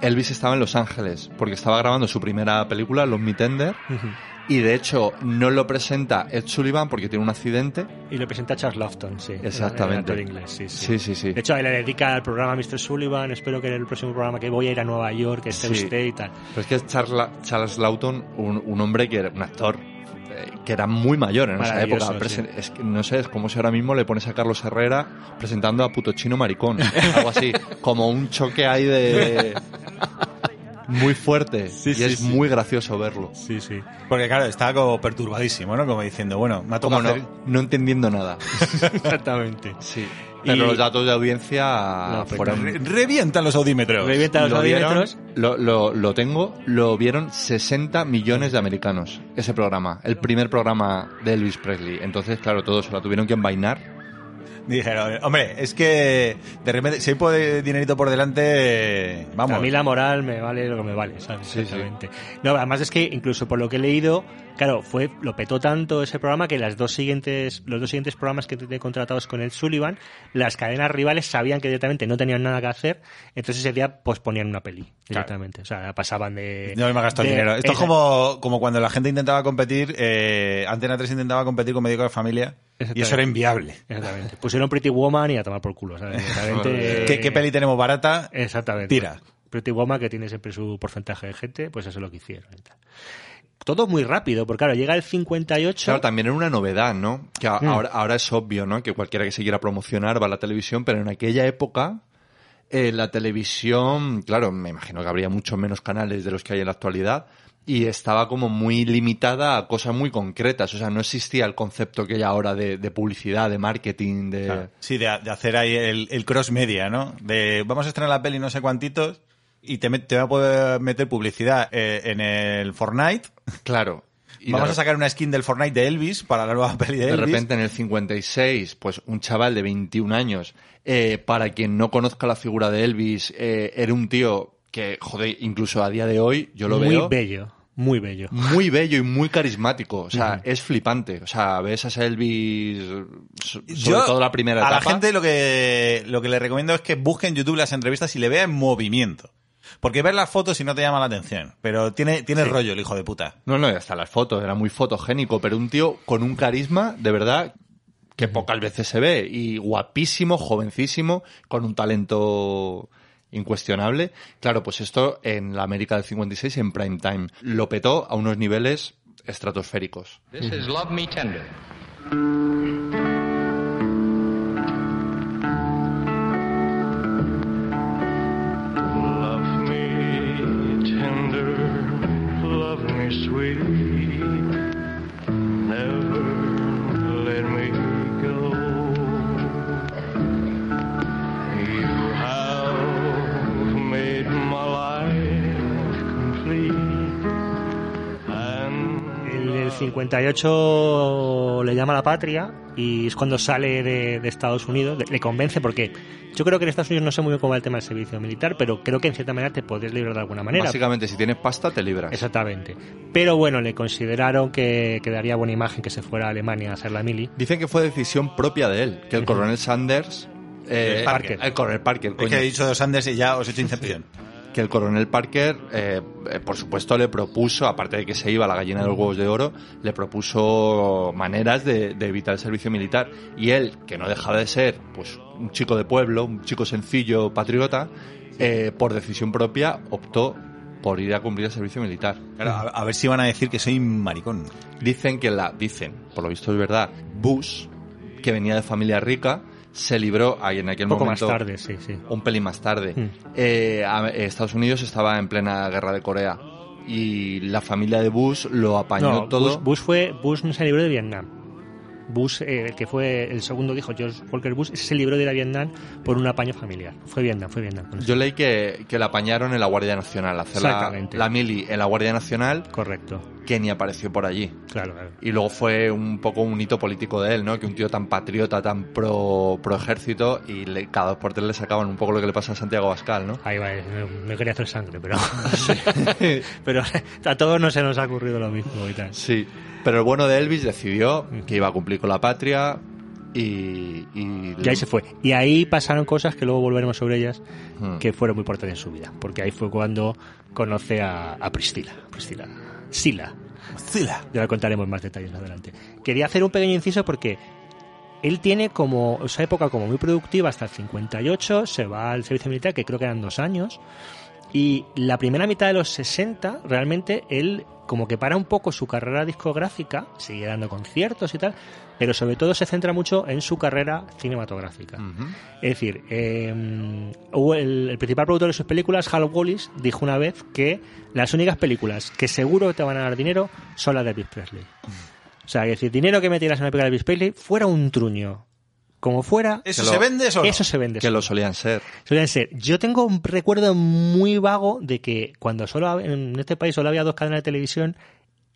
Elvis estaba en Los Ángeles, porque estaba grabando su primera película, Los Me Tender, ujú. y de hecho no lo presenta Ed Sullivan porque tiene un accidente. Y lo presenta Charles Lofton, sí. el- Exactamente. el actor inglés, sí, sí. Sí, sí, sí. De hecho, le dedica al programa Mr. Sullivan. Espero que en el próximo programa que voy a ir a Nueva York, que esté usted y tal. Pero es que es Charles, Charles Lawton, un, un hombre que era un actor que era muy mayor en esa época. sí. Presen- Es que no sé, es como si ahora mismo le pones a Carlos Herrera presentando a Puto Chino Maricón. algo así. Como un choque ahí de. Muy fuerte. y sí, es muy gracioso verlo. Sí, sí. Porque claro, estaba como perturbadísimo, ¿no? Como diciendo, bueno, me ha tocado no, no entendiendo nada. Exactamente. Sí. Y- Pero los datos de audiencia No, fueron. Re- revientan los audímetros. Revienta los lo, vieron- audímetros. lo, lo, lo tengo, lo vieron 60 millones de americanos, ese programa, el primer programa de Elvis Presley. Entonces, claro, todos se la tuvieron que envainar. Dijeron, hombre, es que de repente, si hay po- dinerito por delante, vamos. A mí la moral me vale lo que me vale, ¿sabes? Sí, sí. Exactamente. No, además es que incluso por lo que he leído, claro, fue lo petó tanto ese programa que las dos siguientes, los dos siguientes programas que tiene contratados con el Sullivan, las cadenas rivales sabían que directamente no tenían nada que hacer, entonces ese día posponían una peli directamente. O sea, pasaban de. No me de- dinero. Esto es como, como cuando la gente intentaba competir, eh, Antena 3 intentaba competir con Médico de Familia y eso era inviable. Exactamente. Pusieron Pretty Woman y a tomar por culo, ¿sabes? ¿Qué, qué peli tenemos barata? Exactamente. Tira. Pretty Woman, que tiene siempre su porcentaje de gente, pues eso es lo que hicieron. y tal. Todo muy rápido, porque claro, llega el 58. Claro, también era una novedad, ¿no? Que a- Mm. ahora, ahora es obvio, ¿no? Que cualquiera que se quiera promocionar va a la televisión, pero en aquella época eh, la televisión, claro, me imagino que habría muchos menos canales de los que hay en la actualidad y estaba como muy limitada a cosas muy concretas. O sea, no existía el concepto que hay ahora de, de publicidad, de marketing, de... Sí, de, de hacer ahí el, el cross media, ¿no? De vamos a estrenar la peli no sé cuantitos y te, met- te va a poder meter publicidad eh, en el Fortnite. Claro. Y vamos de- a sacar una skin del Fortnite de Elvis para la nueva peli de, De Elvis. repente en el 56, pues un chaval de 21 años, eh, para quien no conozca la figura de Elvis, eh, era un tío que, joder, incluso a día de hoy yo lo muy veo bello, muy bello. muy bello y muy carismático. O sea, es flipante. O sea, ves a Elvis, so- sobre Yo, todo la primera a etapa. la gente lo que, lo que le recomiendo es que busque en YouTube las entrevistas y le vea en movimiento. Porque ver las fotos y no te llama la atención. Pero tiene, tiene rollo el hijo de puta. No, no, hasta las fotos, era muy fotogénico, pero un tío con un carisma, de verdad, que pocas veces se ve. Y guapísimo, jovencísimo, con un talento incuestionable. Claro, pues esto en la América del 56, en prime time, lo petó a unos niveles estratosféricos. This is Love Me Tender. Love me sweet, never let me go. 58 le llama a la patria y es cuando sale de, de Estados Unidos, le, le convence porque yo creo que en Estados Unidos no sé muy bien cómo va el tema del servicio militar, pero creo que en cierta manera te podés librar de alguna manera. Básicamente, si tienes pasta, te libras. Exactamente. Pero bueno, le consideraron que, que daría buena imagen que se fuera a Alemania a hacer la mili. Dicen que fue decisión propia de él, que el coronel Sanders... eh, El Parker. El coronel Parker, Es coño. que he dicho dos Andes y ya os he hecho incepción. que el coronel Parker, eh, eh, por supuesto, le propuso, aparte de que se iba a la gallina de los huevos de oro, le propuso maneras de, de evitar el servicio militar. Y él, que no dejaba de ser pues un chico de pueblo, un chico sencillo, patriota, eh, por decisión propia optó por ir a cumplir el servicio militar. Claro, a, a ver si van a decir que soy maricón. Dicen que la, dicen, por lo visto es verdad, Bush, que venía de familia rica, se libró ahí en aquel Un poco más momento tarde, sí, sí. un pelín más tarde. Mm. Eh, a- Estados Unidos estaba en plena guerra de Corea y la familia de Bush lo apañó No, todo. Bush, Bush fue Bush no se libró de Vietnam. Bush, eh, el que fue el segundo hijo, George Walker Bush, ese se libró de ir a Vietnam por un apaño familiar. Fue Vietnam, fue Vietnam. Yo leí que, que la apañaron en la Guardia Nacional, hacer la, Exactamente. la mili en la Guardia Nacional, Correcto, que ni apareció por allí. claro, claro. Y luego fue un poco un hito político de él, ¿no? Que un tío tan patriota, tan pro, pro ejército, y le- cada dos por tres le sacaban un poco lo que le pasa a Santiago Bascal, ¿no? Ahí va, eh, no, no quería hacer sangre, pero. pero a todos no se nos ha ocurrido lo mismo y tal. Sí, pero el bueno de Elvis decidió que iba a cumplir con la patria y... Y, Y ahí se fue. Y ahí pasaron cosas que luego volveremos sobre ellas, Hmm. que fueron muy importantes en su vida. Porque ahí fue cuando conoce a, a Priscila. Priscila. Sila. Zila. Ya le contaremos más detalles más adelante. Quería hacer un pequeño inciso porque él tiene como esa época como muy productiva hasta el 58, se va al servicio militar, que creo que eran dos años, y la primera mitad de los 60, realmente él como que para un poco su carrera discográfica, sigue dando conciertos y tal, pero sobre todo se centra mucho en su carrera cinematográfica. Es decir, eh, hubo el, el principal productor de sus películas, Hal Wallis, dijo una vez que las únicas películas que seguro te van a dar dinero son las de Elvis Presley. O sea, que decir, dinero que metieras en la película de Elvis Presley fuera un truño. Como fuera, ¿Eso lo- se vende eso? no? eso se vende. Que lo solían ser. Solían ser. Yo tengo un recuerdo muy vago de que cuando solo en este país solo había dos cadenas de televisión,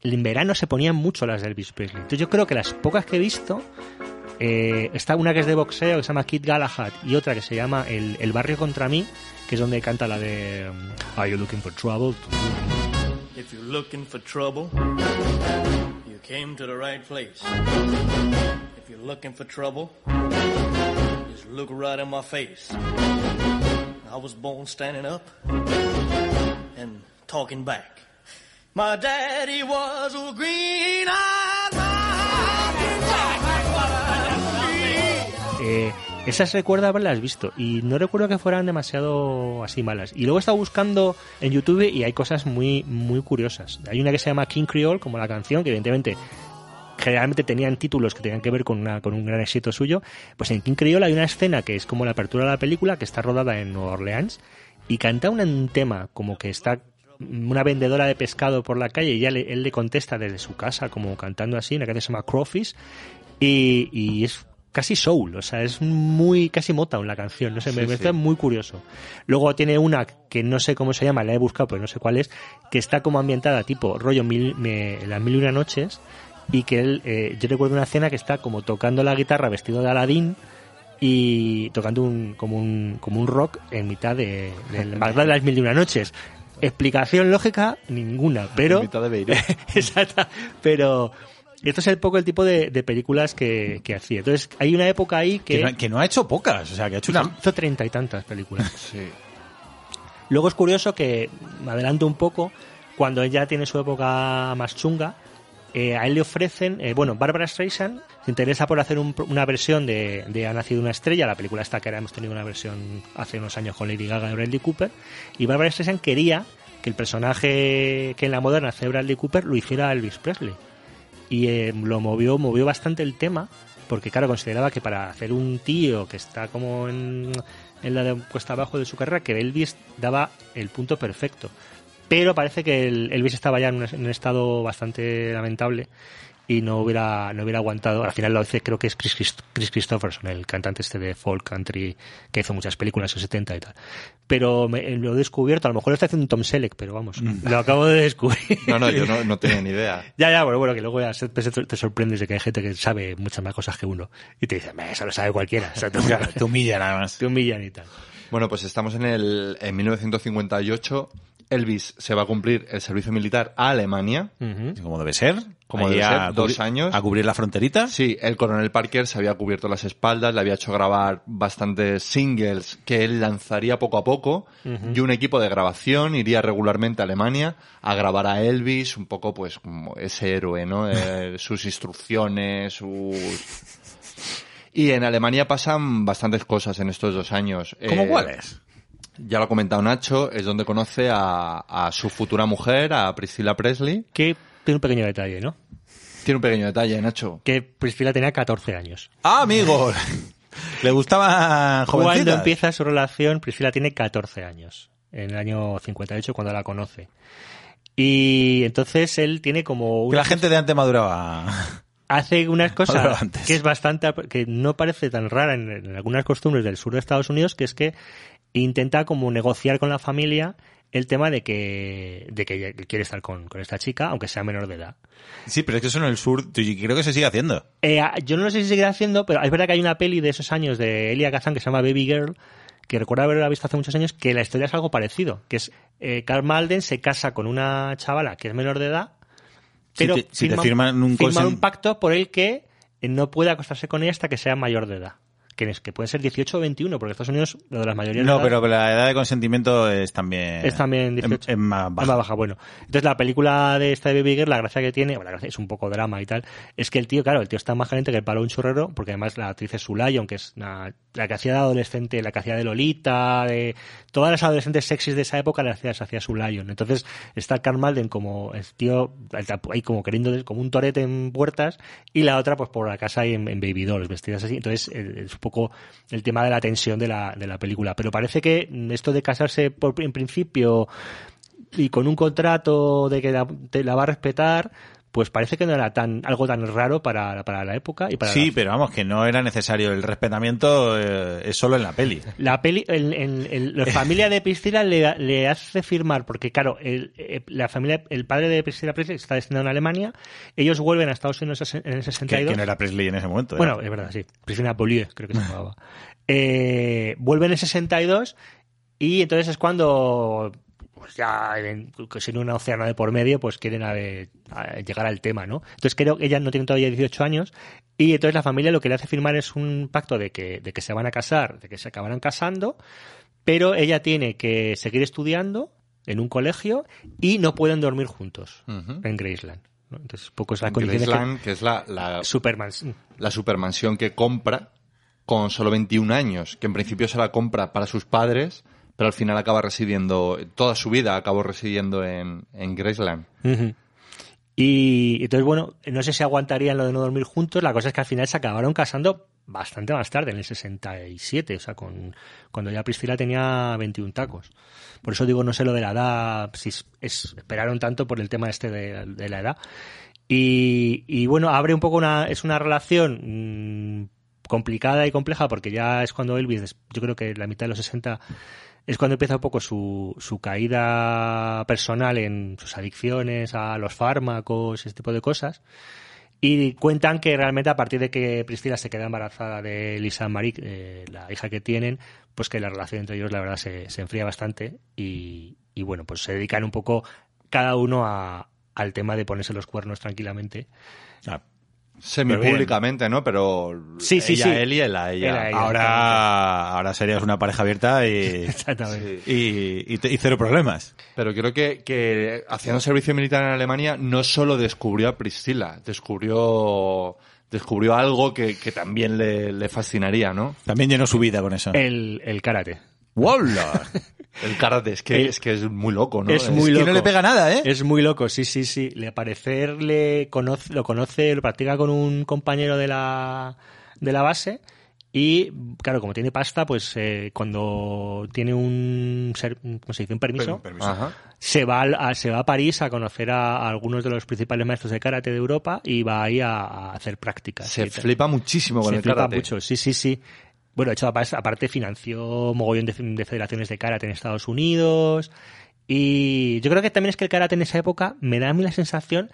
en verano se ponían mucho las de Elvis Presley. Entonces yo creo que las pocas que he visto Eh, está una que es de boxeo que se llama Kid Galahad y otra que se llama El, El barrio contra mí, que es donde canta la de um, Are you looking for trouble? If you're looking for trouble, you came to the right place. If you're looking for trouble, just look right in my face. I was born standing up and talking back. My daddy was a green-eyed Eh, visto y no recuerdo que fueran demasiado así malas. Y luego he buscando en YouTube y hay cosas muy, muy curiosas. Hay una que se llama King Creole, como la canción, que evidentemente generalmente tenían títulos que tenían que ver con, una, con un gran éxito suyo. Pues en King Creole hay una escena que es como la apertura de la película, que está rodada en Nueva Orleans, y canta un, tema como que está una vendedora de pescado por la calle y ya le- él le contesta desde su casa como cantando así, una canción que se llama Crawfish y, y es casi soul, o sea, es muy casi Motown la canción, no sé, me, me sí. está muy curioso. Luego tiene una que no sé cómo se llama, la he buscado, pero no sé cuál es, que está como ambientada tipo rollo mil, me- las mil y una noches y que él, eh, yo recuerdo una escena que está como tocando la guitarra vestido de Aladín y tocando un, como un como un rock en mitad de, del Bagdad de las mil y una noches. Explicación lógica ninguna, pero En mitad de Beirut. Exacto. Pero esto es el poco el tipo de, de películas que, que hacía. Entonces, hay una época ahí que, Que no, que no ha hecho pocas, o sea, que ha hecho una... hizo treinta y tantas películas. Sí. Luego es curioso que, me adelanto un poco, cuando ella tiene su época más chunga, eh, a él le ofrecen, eh, bueno, Barbara Streisand se interesa por hacer un- una versión de, de Ha nacido una estrella, la película esta que ahora hemos tenido una versión hace unos años con Lady Gaga y Bradley Cooper, y Barbara Streisand quería que el personaje que en la moderna hace Bradley Cooper lo hiciera Elvis Presley. Y eh, lo movió, movió bastante el tema, porque claro, consideraba que para hacer un tío que está como en, en la de cuesta abajo de su carrera, que Elvis daba el punto perfecto. Pero parece que el Elvis estaba ya en un, en un estado bastante lamentable y no hubiera no hubiera aguantado. Al final lo dice, creo que es Chris, Christ- Chris Christopherson, el cantante este de folk country que hizo muchas películas en los 70 y tal. Pero me- lo he descubierto, a lo mejor lo está haciendo Tom Selleck, pero vamos, lo acabo de descubrir. No, no, yo no, no tenía ni idea. Ya, ya, bueno, bueno, que luego ya te, te sorprendes de que hay gente que sabe muchas más cosas que uno. Y te dice, "Meh, eso lo sabe cualquiera. O sea, te, Te humilla nada más. te humillan y tal. Bueno, pues estamos en el en 1958. Elvis se va a cumplir el servicio militar a Alemania. Como debe ser. Como debe ser, dos años. A cubrir la fronterita. Sí, el coronel Parker se había cubierto las espaldas, le había hecho grabar bastantes singles que él lanzaría poco a poco y un equipo de grabación iría regularmente a Alemania a grabar a Elvis, un poco pues como ese héroe, ¿no? Eh, sus instrucciones, sus... Y en Alemania pasan bastantes cosas en estos dos años. ¿Cómo Eh, cuáles? Ya lo ha comentado Nacho, es donde conoce a, a su futura mujer, a Priscilla Presley. Que tiene un pequeño detalle, ¿no? Tiene un pequeño detalle, Nacho. Que Priscila tenía 14 años. ¡Ah, amigo! Le gustaban Cuando jovencitas. empieza su relación, Priscila tiene 14 años. En el año 58, cuando la conoce. Y entonces él tiene como Que una la gente de antes maduraba. hace unas cosas que es bastante que no parece tan rara en, en algunas costumbres del sur de Estados Unidos que es que intenta como negociar con la familia el tema de que de que quiere estar con, con esta chica aunque sea menor de edad Sí, pero es que eso en el sur creo que se sigue haciendo. Eh, yo no sé si seguirá haciendo pero es verdad que hay una peli de esos años de Elia Kazan que se llama Baby Girl que recuerdo haberla visto hace muchos años que la historia es algo parecido que es eh, Carl Malden se casa con una chavala que es menor de edad Si pero te- si te firman un firman un pacto por el que eh, no puede acostarse con ella hasta que sea mayor de edad. Que, es, que puede ser 18 o 21, porque Estados Unidos lo de las mayorías de No, edad pero la edad de consentimiento es también... es también es- 18. Es, más es baja. más baja, bueno. Entonces la película de esta de Baby Girl, la gracia que tiene, bueno, la gracia es un poco drama y tal, es que el tío, claro, el tío está más caliente que el palo de un churrero, porque además la actriz es Sulayon, que es una- la que hacía de adolescente, la que hacía de Lolita, de todas las adolescentes sexys de esa época las hacía, hacía Sulayon. Entonces está Carl Malden como el tío ahí como queriendo, como un torete en puertas, y la otra pues por la casa y en, en Baby Dolls, vestidas así. Entonces es un poco el tema de la tensión de la, de la película. Pero parece que esto de casarse por, en principio y con un contrato de que te la va a respetar, pues parece que no era tan algo tan raro para, para la época y para Sí, la, pero vamos, que no era necesario. El respetamiento eh, es solo en la peli. La peli, el, el- el- la familia de Priscila le, le hace firmar, porque claro, el, eh, la familia, el padre de Priscila Presley está destinado en Alemania, ellos vuelven a Estados Unidos en el Que, 62. que no era Presley en ese momento. ¿eh? Bueno, es verdad, sí. Priscila Beaulieu, creo que se llamaba. Eh, vuelven en 62 y entonces es cuando pues ya en- sin un océano de por medio pues quieren a a llegar al tema, ¿no? Entonces creo que ella no tiene todavía 18 años y entonces la familia lo que le hace firmar es un pacto de que, de que se van a casar, de que se acabarán casando, pero ella tiene que seguir estudiando en un colegio y no pueden dormir juntos en Graceland. ¿no? Entonces, poco es la condición de que- Graceland, que es la, la, Superman. la supermansión que compra con solo 21 años, que en principio se la compra para sus padres, pero al final acaba residiendo, toda su vida acabó residiendo en, en Graceland. Y entonces, bueno, no sé si aguantarían lo de no dormir juntos. La cosa es que al final se acabaron casando bastante más tarde, en el 67, o sea, con, cuando ya Priscila tenía 21 tacos. Por eso digo, no sé lo de la edad, si es, es- esperaron tanto por el tema este de, la edad. Y, bueno, abre un poco una, es una relación mm, complicada y compleja porque ya es cuando Elvis, yo creo que la mitad de los 60 es cuando empieza un poco su, su caída personal en sus adicciones a los fármacos, ese tipo de cosas. Y cuentan que realmente a partir de que Priscila se queda embarazada de Lisa Marie, eh, la hija que tienen, pues que la relación entre ellos la verdad se, se enfría bastante y, y bueno, pues se dedican un poco cada uno a, al tema de ponerse los cuernos tranquilamente. Ah, Semipúblicamente, ¿no? Pero Sí, sí, ella sí. él y él a ella. Él a ella. ahora, ahora serías una pareja abierta y, Exactamente. y, y y cero problemas. Pero creo que, que haciendo servicio militar en Alemania no solo descubrió a Priscila, descubrió descubrió algo que, que también le, le fascinaría, ¿no? También llenó su vida con eso. El, el karate. ¡Wala! El karate, es que, El- es que es muy loco, ¿no? Es muy que loco. no le pega nada, ¿eh? Es muy loco, sí, sí, sí. Le parecer le conoce, lo conoce, lo practica con un compañero de la, de la base y, claro, como tiene pasta, pues eh, cuando tiene un, ser- ¿cómo se dice? un permiso, Ajá. se va, al- a, se va a París a conocer a, a algunos de los principales maestros de karate de Europa y va ahí a, a hacer prácticas. Se flipa muchísimo con Se el flipa karate. mucho, sí, sí, sí. Bueno, de hecho, aparte financió mogollón de, de federaciones de karate en Estados Unidos. Y yo creo que también es que el karate en esa época me da a mí la sensación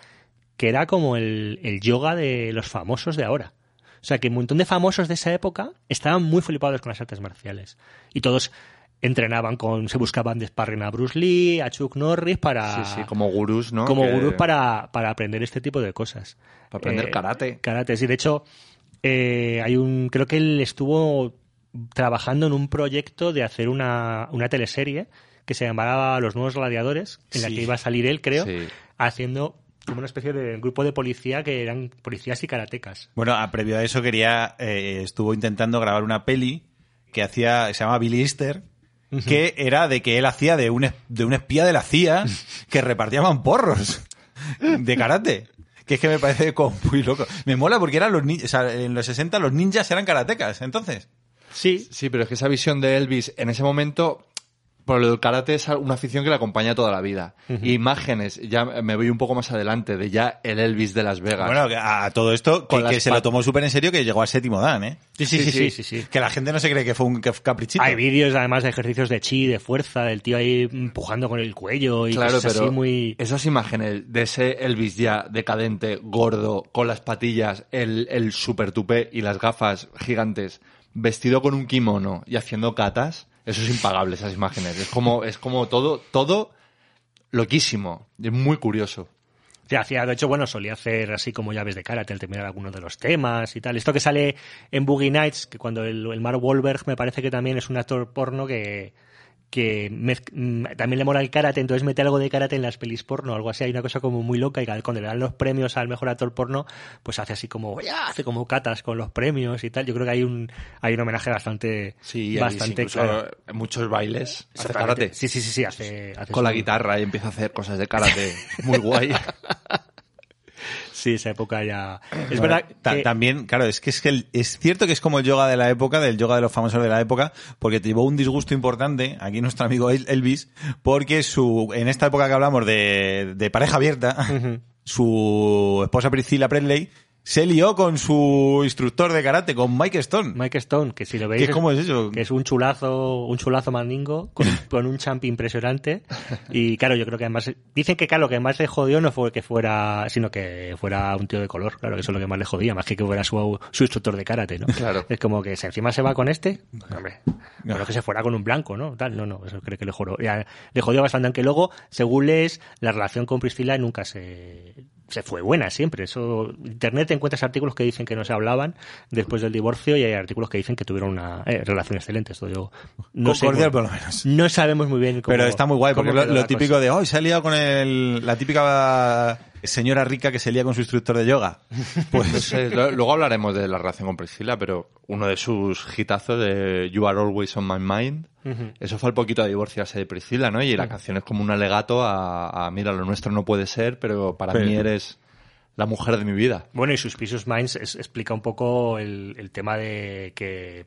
que era como el, el yoga de los famosos de ahora. O sea, que un montón de famosos de esa época estaban muy flipados con las artes marciales. Y todos entrenaban con, se buscaban de sparring a Bruce Lee, a Chuck Norris para... Sí, sí, como gurús, ¿no? como Que- gurús para, para aprender este tipo de cosas. Para aprender karate. Karate, sí. De hecho, eh, hay un, creo que él estuvo trabajando en un proyecto de hacer una, una teleserie que se llamaba Los Nuevos Gladiadores, en la que iba a salir él, creo, Sí. haciendo como una especie de grupo de policía que eran policías y karatecas. Bueno, a previo a eso quería, eh, estuvo intentando grabar una peli que hacía, se llama Billy Easter, que era de que él hacía de un, de un espía de la CIA que repartían porros de karate. Que es que me parece como muy loco. Me mola porque eran los ninjas, o sea, en los 60 los ninjas eran karatecas, entonces. Sí, Sí, pero es que esa visión de Elvis en ese momento, por lo del karate es una afición que le acompaña toda la vida. Imágenes, ya me voy un poco más adelante, de ya el Elvis de Las Vegas. Bueno, que a, a todo esto, Con que, se lo tomó súper en serio, que llegó al séptimo Dan, ¿eh? sí, sí, sí, sí, sí, sí. Que la gente no se cree que fue un caprichito. Hay vídeos además de ejercicios de chi, de fuerza, del tío ahí empujando con el cuello y claro, cosas pero así muy... esas imágenes de ese Elvis ya decadente, gordo, con las patillas, el, el super tupé y las gafas gigantes, vestido con un kimono y haciendo catas, eso es impagable, esas imágenes. Es como, es como todo, todo loquísimo. Es muy curioso. Sí, hacía, de hecho, bueno, solía hacer así como llaves de karate al terminar algunos de los temas y tal. Esto que sale en Boogie Nights, que cuando el, el Mark Wahlberg me parece que también es un actor porno que, que mez- mm, también le mola el karate, entonces mete algo de karate en las pelis porno, algo así. Hay una cosa como muy loca y cuando le dan los premios al mejor actor porno, pues hace así como, ya, hace como catas con los premios y tal. Yo creo que hay un, hay un homenaje bastante, Sí, bastante incluso claro. muchos bailes hace karate. Sí, sí, sí, sí, hace, hace Con la guitarra y empieza a hacer cosas de karate. Muy guay. Sí, esa época ya. Es verdad Ta- que- También, claro, es que es que el- es cierto que es como el yoga de la época, del yoga de los famosos de la época, porque te llevó un disgusto importante, aquí nuestro amigo El- Elvis, porque su, en esta época que hablamos de, de pareja abierta, su esposa Priscilla Presley se lió con su instructor de karate, con Mike Stone. Mike Stone, que si lo veis. ¿Qué- cómo es eso? Que es un chulazo, un chulazo mandingo con, con un champ impresionante. Y claro, yo creo que además. Dicen que, claro, lo que más le jodió no fue que fuera. sino que fuera un tío de color. Claro, que eso es lo que más le jodía, más que que fuera su, su instructor de karate, ¿no? Claro. Es como que si encima se va con este. Hombre. Bueno, que se fuera con un blanco, ¿no? Tal, no, no, eso creo que le jodió. ya, le jodió bastante, aunque luego, según lees, la relación con Priscila nunca se. Se fue buena siempre. Eso, internet te encuentras artículos que dicen que no se hablaban después del divorcio y hay artículos que dicen que tuvieron una eh, relación excelente. Esto yo no sé Cordial, muy- por lo menos. No sabemos muy bien cómo. Pero está muy guay, porque lo, lo típico cosa. de, hoy se ha liado con el, la típica señora rica que se lía con su instructor de yoga. No Pues, luego hablaremos de la relación con Priscila, pero uno de sus hitazos de You Are Always on My Mind, eso fue al poquito de divorciarse de Priscila, ¿no? Y la canción es como un alegato a, a, mira, lo nuestro no puede ser, pero para Pero- mí eres la mujer de mi vida. Bueno, y Suspicious Minds es- explica un poco el, el tema de que.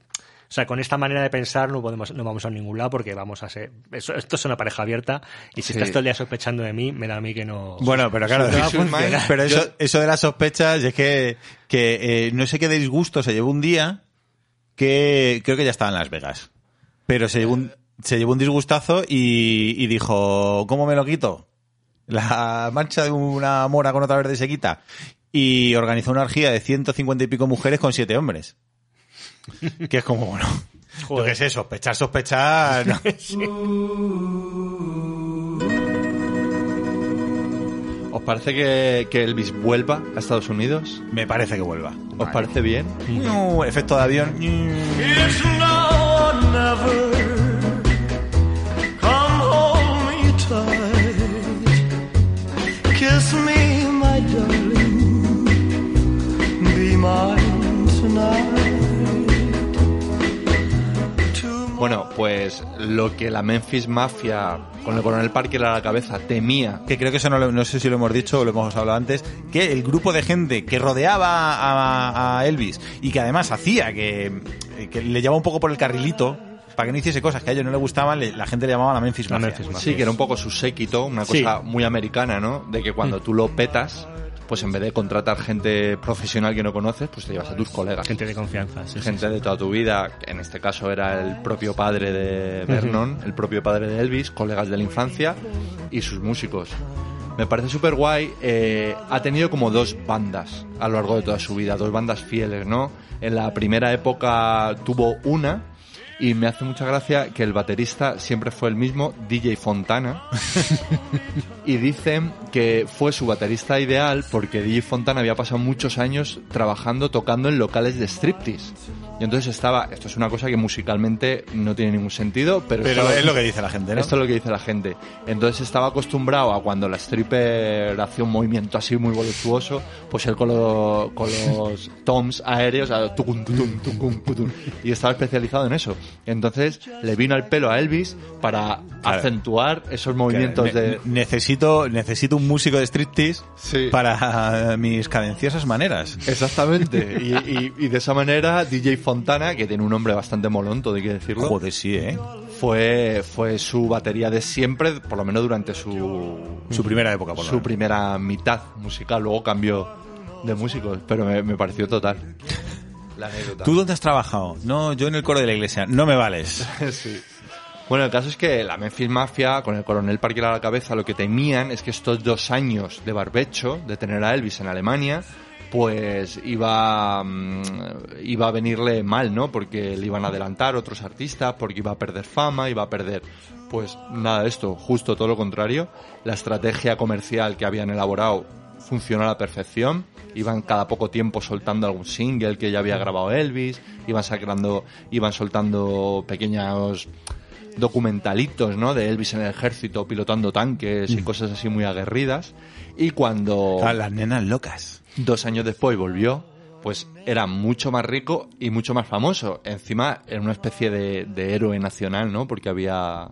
O sea, con esta manera de pensar no podemos, no vamos a ningún lado porque vamos a ser. Eso, esto es una pareja abierta y si Sí. estás todo el día sospechando de mí, me da a mí que no. bueno, pero claro, no pero eso, eso de las sospechas es que, que eh, no sé qué disgusto se llevó un día que creo que ya estaba en Las Vegas. Pero se llevó un, se llevó un disgustazo y, y dijo, ¿cómo me lo quito? La mancha de una mora con otra verde se quita. Y organizó una orgía de 150 y pico mujeres con siete hombres. Que es como, bueno, Joder. qué sé, sospechar, sospechar. no. ¿Os parece que, que Elvis vuelva a Estados Unidos? Me parece que vuelva. ¿Os parece bien? Ñu, Efecto de avión. Pues lo que la Memphis Mafia con el coronel Parker a la cabeza temía Que creo que eso no, lo- no sé si lo hemos dicho o lo hemos hablado antes, que el grupo de gente que rodeaba a, a Elvis y que además hacía que, que le llevaba un poco por el carrilito para que no hiciese cosas que a ellos no le gustaban, la gente le llamaba la Memphis La Mafia. Memphis Mafia. Sí, que era un poco su séquito, una Sí. cosa muy americana, ¿no? De que cuando tú lo petas, pues en vez de contratar gente profesional que no conoces, pues te llevas a tus colegas. Gente de confianza. sí, sí, Gente de toda tu vida, en este caso era el propio padre de Vernon, el propio padre de Elvis, colegas de la infancia y sus músicos. Me parece súper guay. eh, ha tenido como dos bandas a lo largo de toda su vida, dos bandas fieles, ¿no? En la primera época tuvo una y me hace mucha gracia que el baterista siempre fue el mismo, DJ Fontana. y dicen que fue su baterista ideal porque DJ Fontana había pasado muchos años trabajando, tocando en locales de striptease. Y entonces estaba, esto es una cosa que musicalmente no tiene ningún sentido, pero, Pero esto- es lo que dice la gente, ¿no? esto es lo que dice la gente. Entonces estaba acostumbrado a cuando la stripper hacía un movimiento así muy voluptuoso, pues él con, lo- con los toms aéreos, a tucum, tutum, tucum, tutum, y estaba especializado en eso. Entonces le vino al pelo a Elvis para Claro. acentuar esos movimientos de... necesito, necesito un músico de striptease Sí. para mis cadenciosas maneras. Exactamente. Y, y- y de esa manera DJ Fontana, que tiene un nombre bastante molón, todo hay que decirlo, Joder, sí, ¿eh? fue, fue su batería de siempre, por lo menos durante su, Su primera época, por lo su menos. primera mitad musical, luego cambió de músicos, pero me, me pareció total. La. ¿Tú dónde has trabajado? No, yo en el coro de la iglesia. No me vales. Sí. Bueno, el caso es que la Memphis Mafia, con el coronel Parker a la cabeza, lo que temían es que estos dos años de barbecho, de tener a Elvis en Alemania, pues iba, mm, iba a venirle mal, ¿no? Porque le iban a adelantar otros artistas, porque iba a perder fama, iba a perder... Pues nada de esto, justo todo lo contrario. La estrategia comercial que habían elaborado funcionó a la perfección. Iban cada poco tiempo soltando algún single que ya había grabado Elvis, iban sacando, iban soltando pequeños documentalitos, ¿no? De Elvis en el ejército pilotando tanques y cosas así muy aguerridas. Y cuando A las nenas locas. dos años después volvió, pues era mucho más rico y mucho más famoso. Encima era una especie de, de héroe nacional, ¿no? Porque había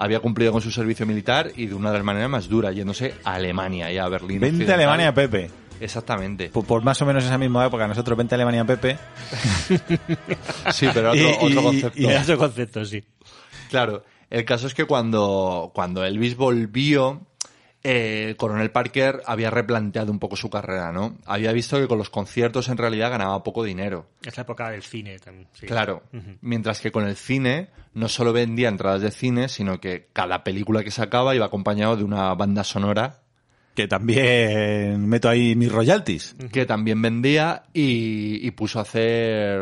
había cumplido con su servicio militar y de una de las maneras más duras, yéndose a Alemania y a Berlín. Vente a. Alemania, Pepe. Exactamente. Por, por más o menos esa misma época, nosotros vente a Alemania, Pepe. Sí, pero otro, Y- otro y- concepto. y- Era otro concepto, sí. Claro, el caso es que cuando, cuando Elvis volvió, eh, Coronel Parker había replanteado un poco su carrera, ¿no? Había visto que con los conciertos en realidad ganaba poco dinero. Es la época del cine también. sí. Claro. Mientras que con el cine no solo vendía entradas de cine, sino que cada película que sacaba iba acompañado de una banda sonora Que también meto ahí mis royalties. que también vendía y, y puso a hacer,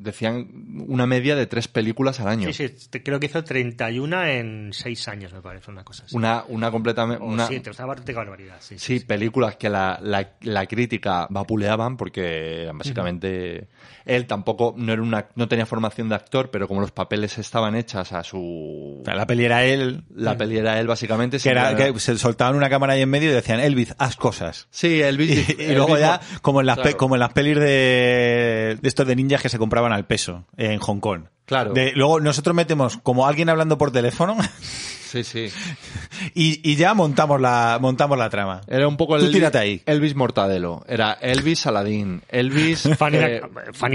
decían, una media de tres películas al año. Sí, sí, te- creo que hizo 31 en 6 años, me parece, una cosa así. Una, una completamente... Una, siete, o sea, bastante barbaridad, sí. Sí, películas que la, la, la crítica vapuleaban porque eran básicamente él tampoco no era una no tenía formación de actor, pero como los papeles estaban hechas a su O sea, la peli era él, la peli era él básicamente que, era, siempre que se soltaban una cámara ahí en medio y decían, Elvis, haz cosas. Sí, el Y, y luego ya, como en las, pe- como en las pelis de, de estos de ninjas que se compraban al peso en Hong Kong. Claro. De- luego nosotros metemos como alguien hablando por teléfono Sí, sí. y, y ya montamos la, montamos la trama. Era un poco el Tú Elvis, tírate ahí. Elvis Mortadelo. Era Elvis Saladín, Elvis Fanny, eh,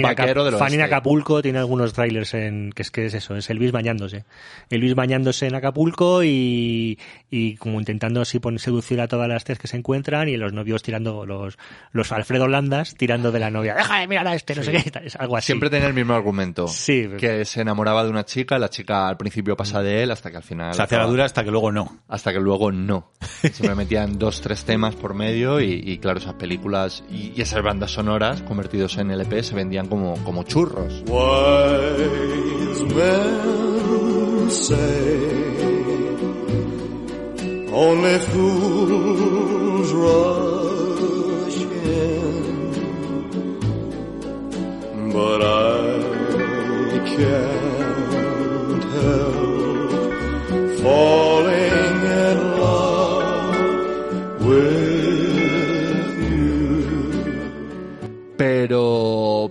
vaquero en oeste. Acapulco tiene algunos trailers en que es que es eso, es Elvis bañándose. Elvis bañándose en Acapulco y, y como intentando así poner, seducir a todas las tres que se encuentran y los novios tirando los los Alfredo Landas tirando de la novia. Deja de mirar a este, no sé qué, es algo así. Siempre tenía el mismo argumento. Sí. Que se enamoraba de una chica, la chica al principio pasa de él hasta que al final... Se hace la acaba- dura hasta que luego no. hasta que luego no. Siempre metían dos, tres temas por medio y, y, claro, esas películas y, y esas bandas sonoras convertidos en LP se vendían como, como churros. Wise men say only fools rush in, but I can't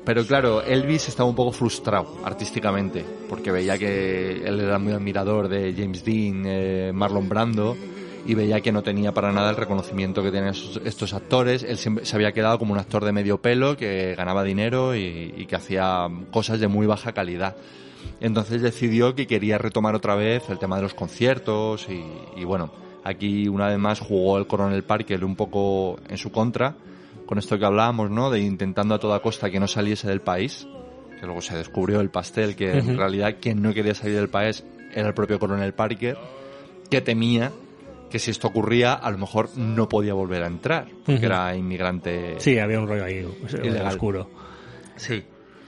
Pero, claro, Elvis estaba un poco frustrado artísticamente, porque veía que él era muy admirador de James Dean, eh, Marlon Brando, y veía que no tenía para nada el reconocimiento que tenían estos, estos actores. Él siempre se había quedado como un actor de medio pelo que ganaba dinero y, y que hacía cosas de muy baja calidad. Entonces decidió que quería retomar otra vez el tema de los conciertos y, y bueno, aquí una vez más jugó el Coronel Parker un poco en su contra, con esto que hablábamos, ¿no? De intentando a toda costa que no saliese del país, que luego se descubrió el pastel, que en realidad quien no quería salir del país era el propio Coronel Parker, que temía que si esto ocurría, a lo mejor no podía volver a entrar, porque era inmigrante Sí, había un rollo ahí Ilegal. oscuro. Sí.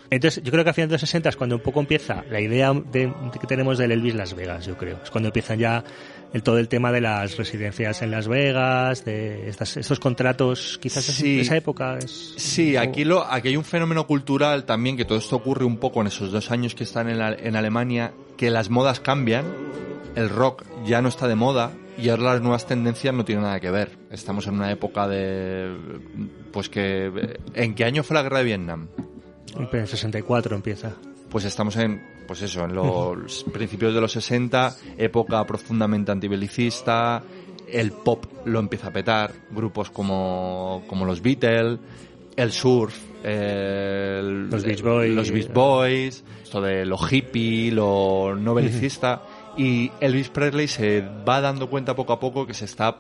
Entonces, yo creo que a finales de los 60 es cuando un poco empieza la idea de, de que tenemos del Elvis Las Vegas, yo creo. Es cuando empiezan ya el, todo el tema de las residencias en Las Vegas, de estas, estos contratos, quizás Sí. esa época es... Sí, aquí, lo, aquí hay un fenómeno cultural también, que todo esto ocurre un poco en esos dos años que están en, la- en Alemania, que las modas cambian, el rock ya no está de moda y ahora las nuevas tendencias no tienen nada que ver. Estamos en una época de... Pues que... ¿En qué año fue la guerra de Vietnam? En 64 empieza. Pues estamos en, pues eso, en los principios de los 60, época profundamente antibelicista, el pop lo empieza a petar, grupos como, como los Beatles, el surf, el- Los Beach Boys. los Beach Boys, esto de lo hippie, lo no belicista, y Elvis Presley se va dando cuenta poco a poco que se está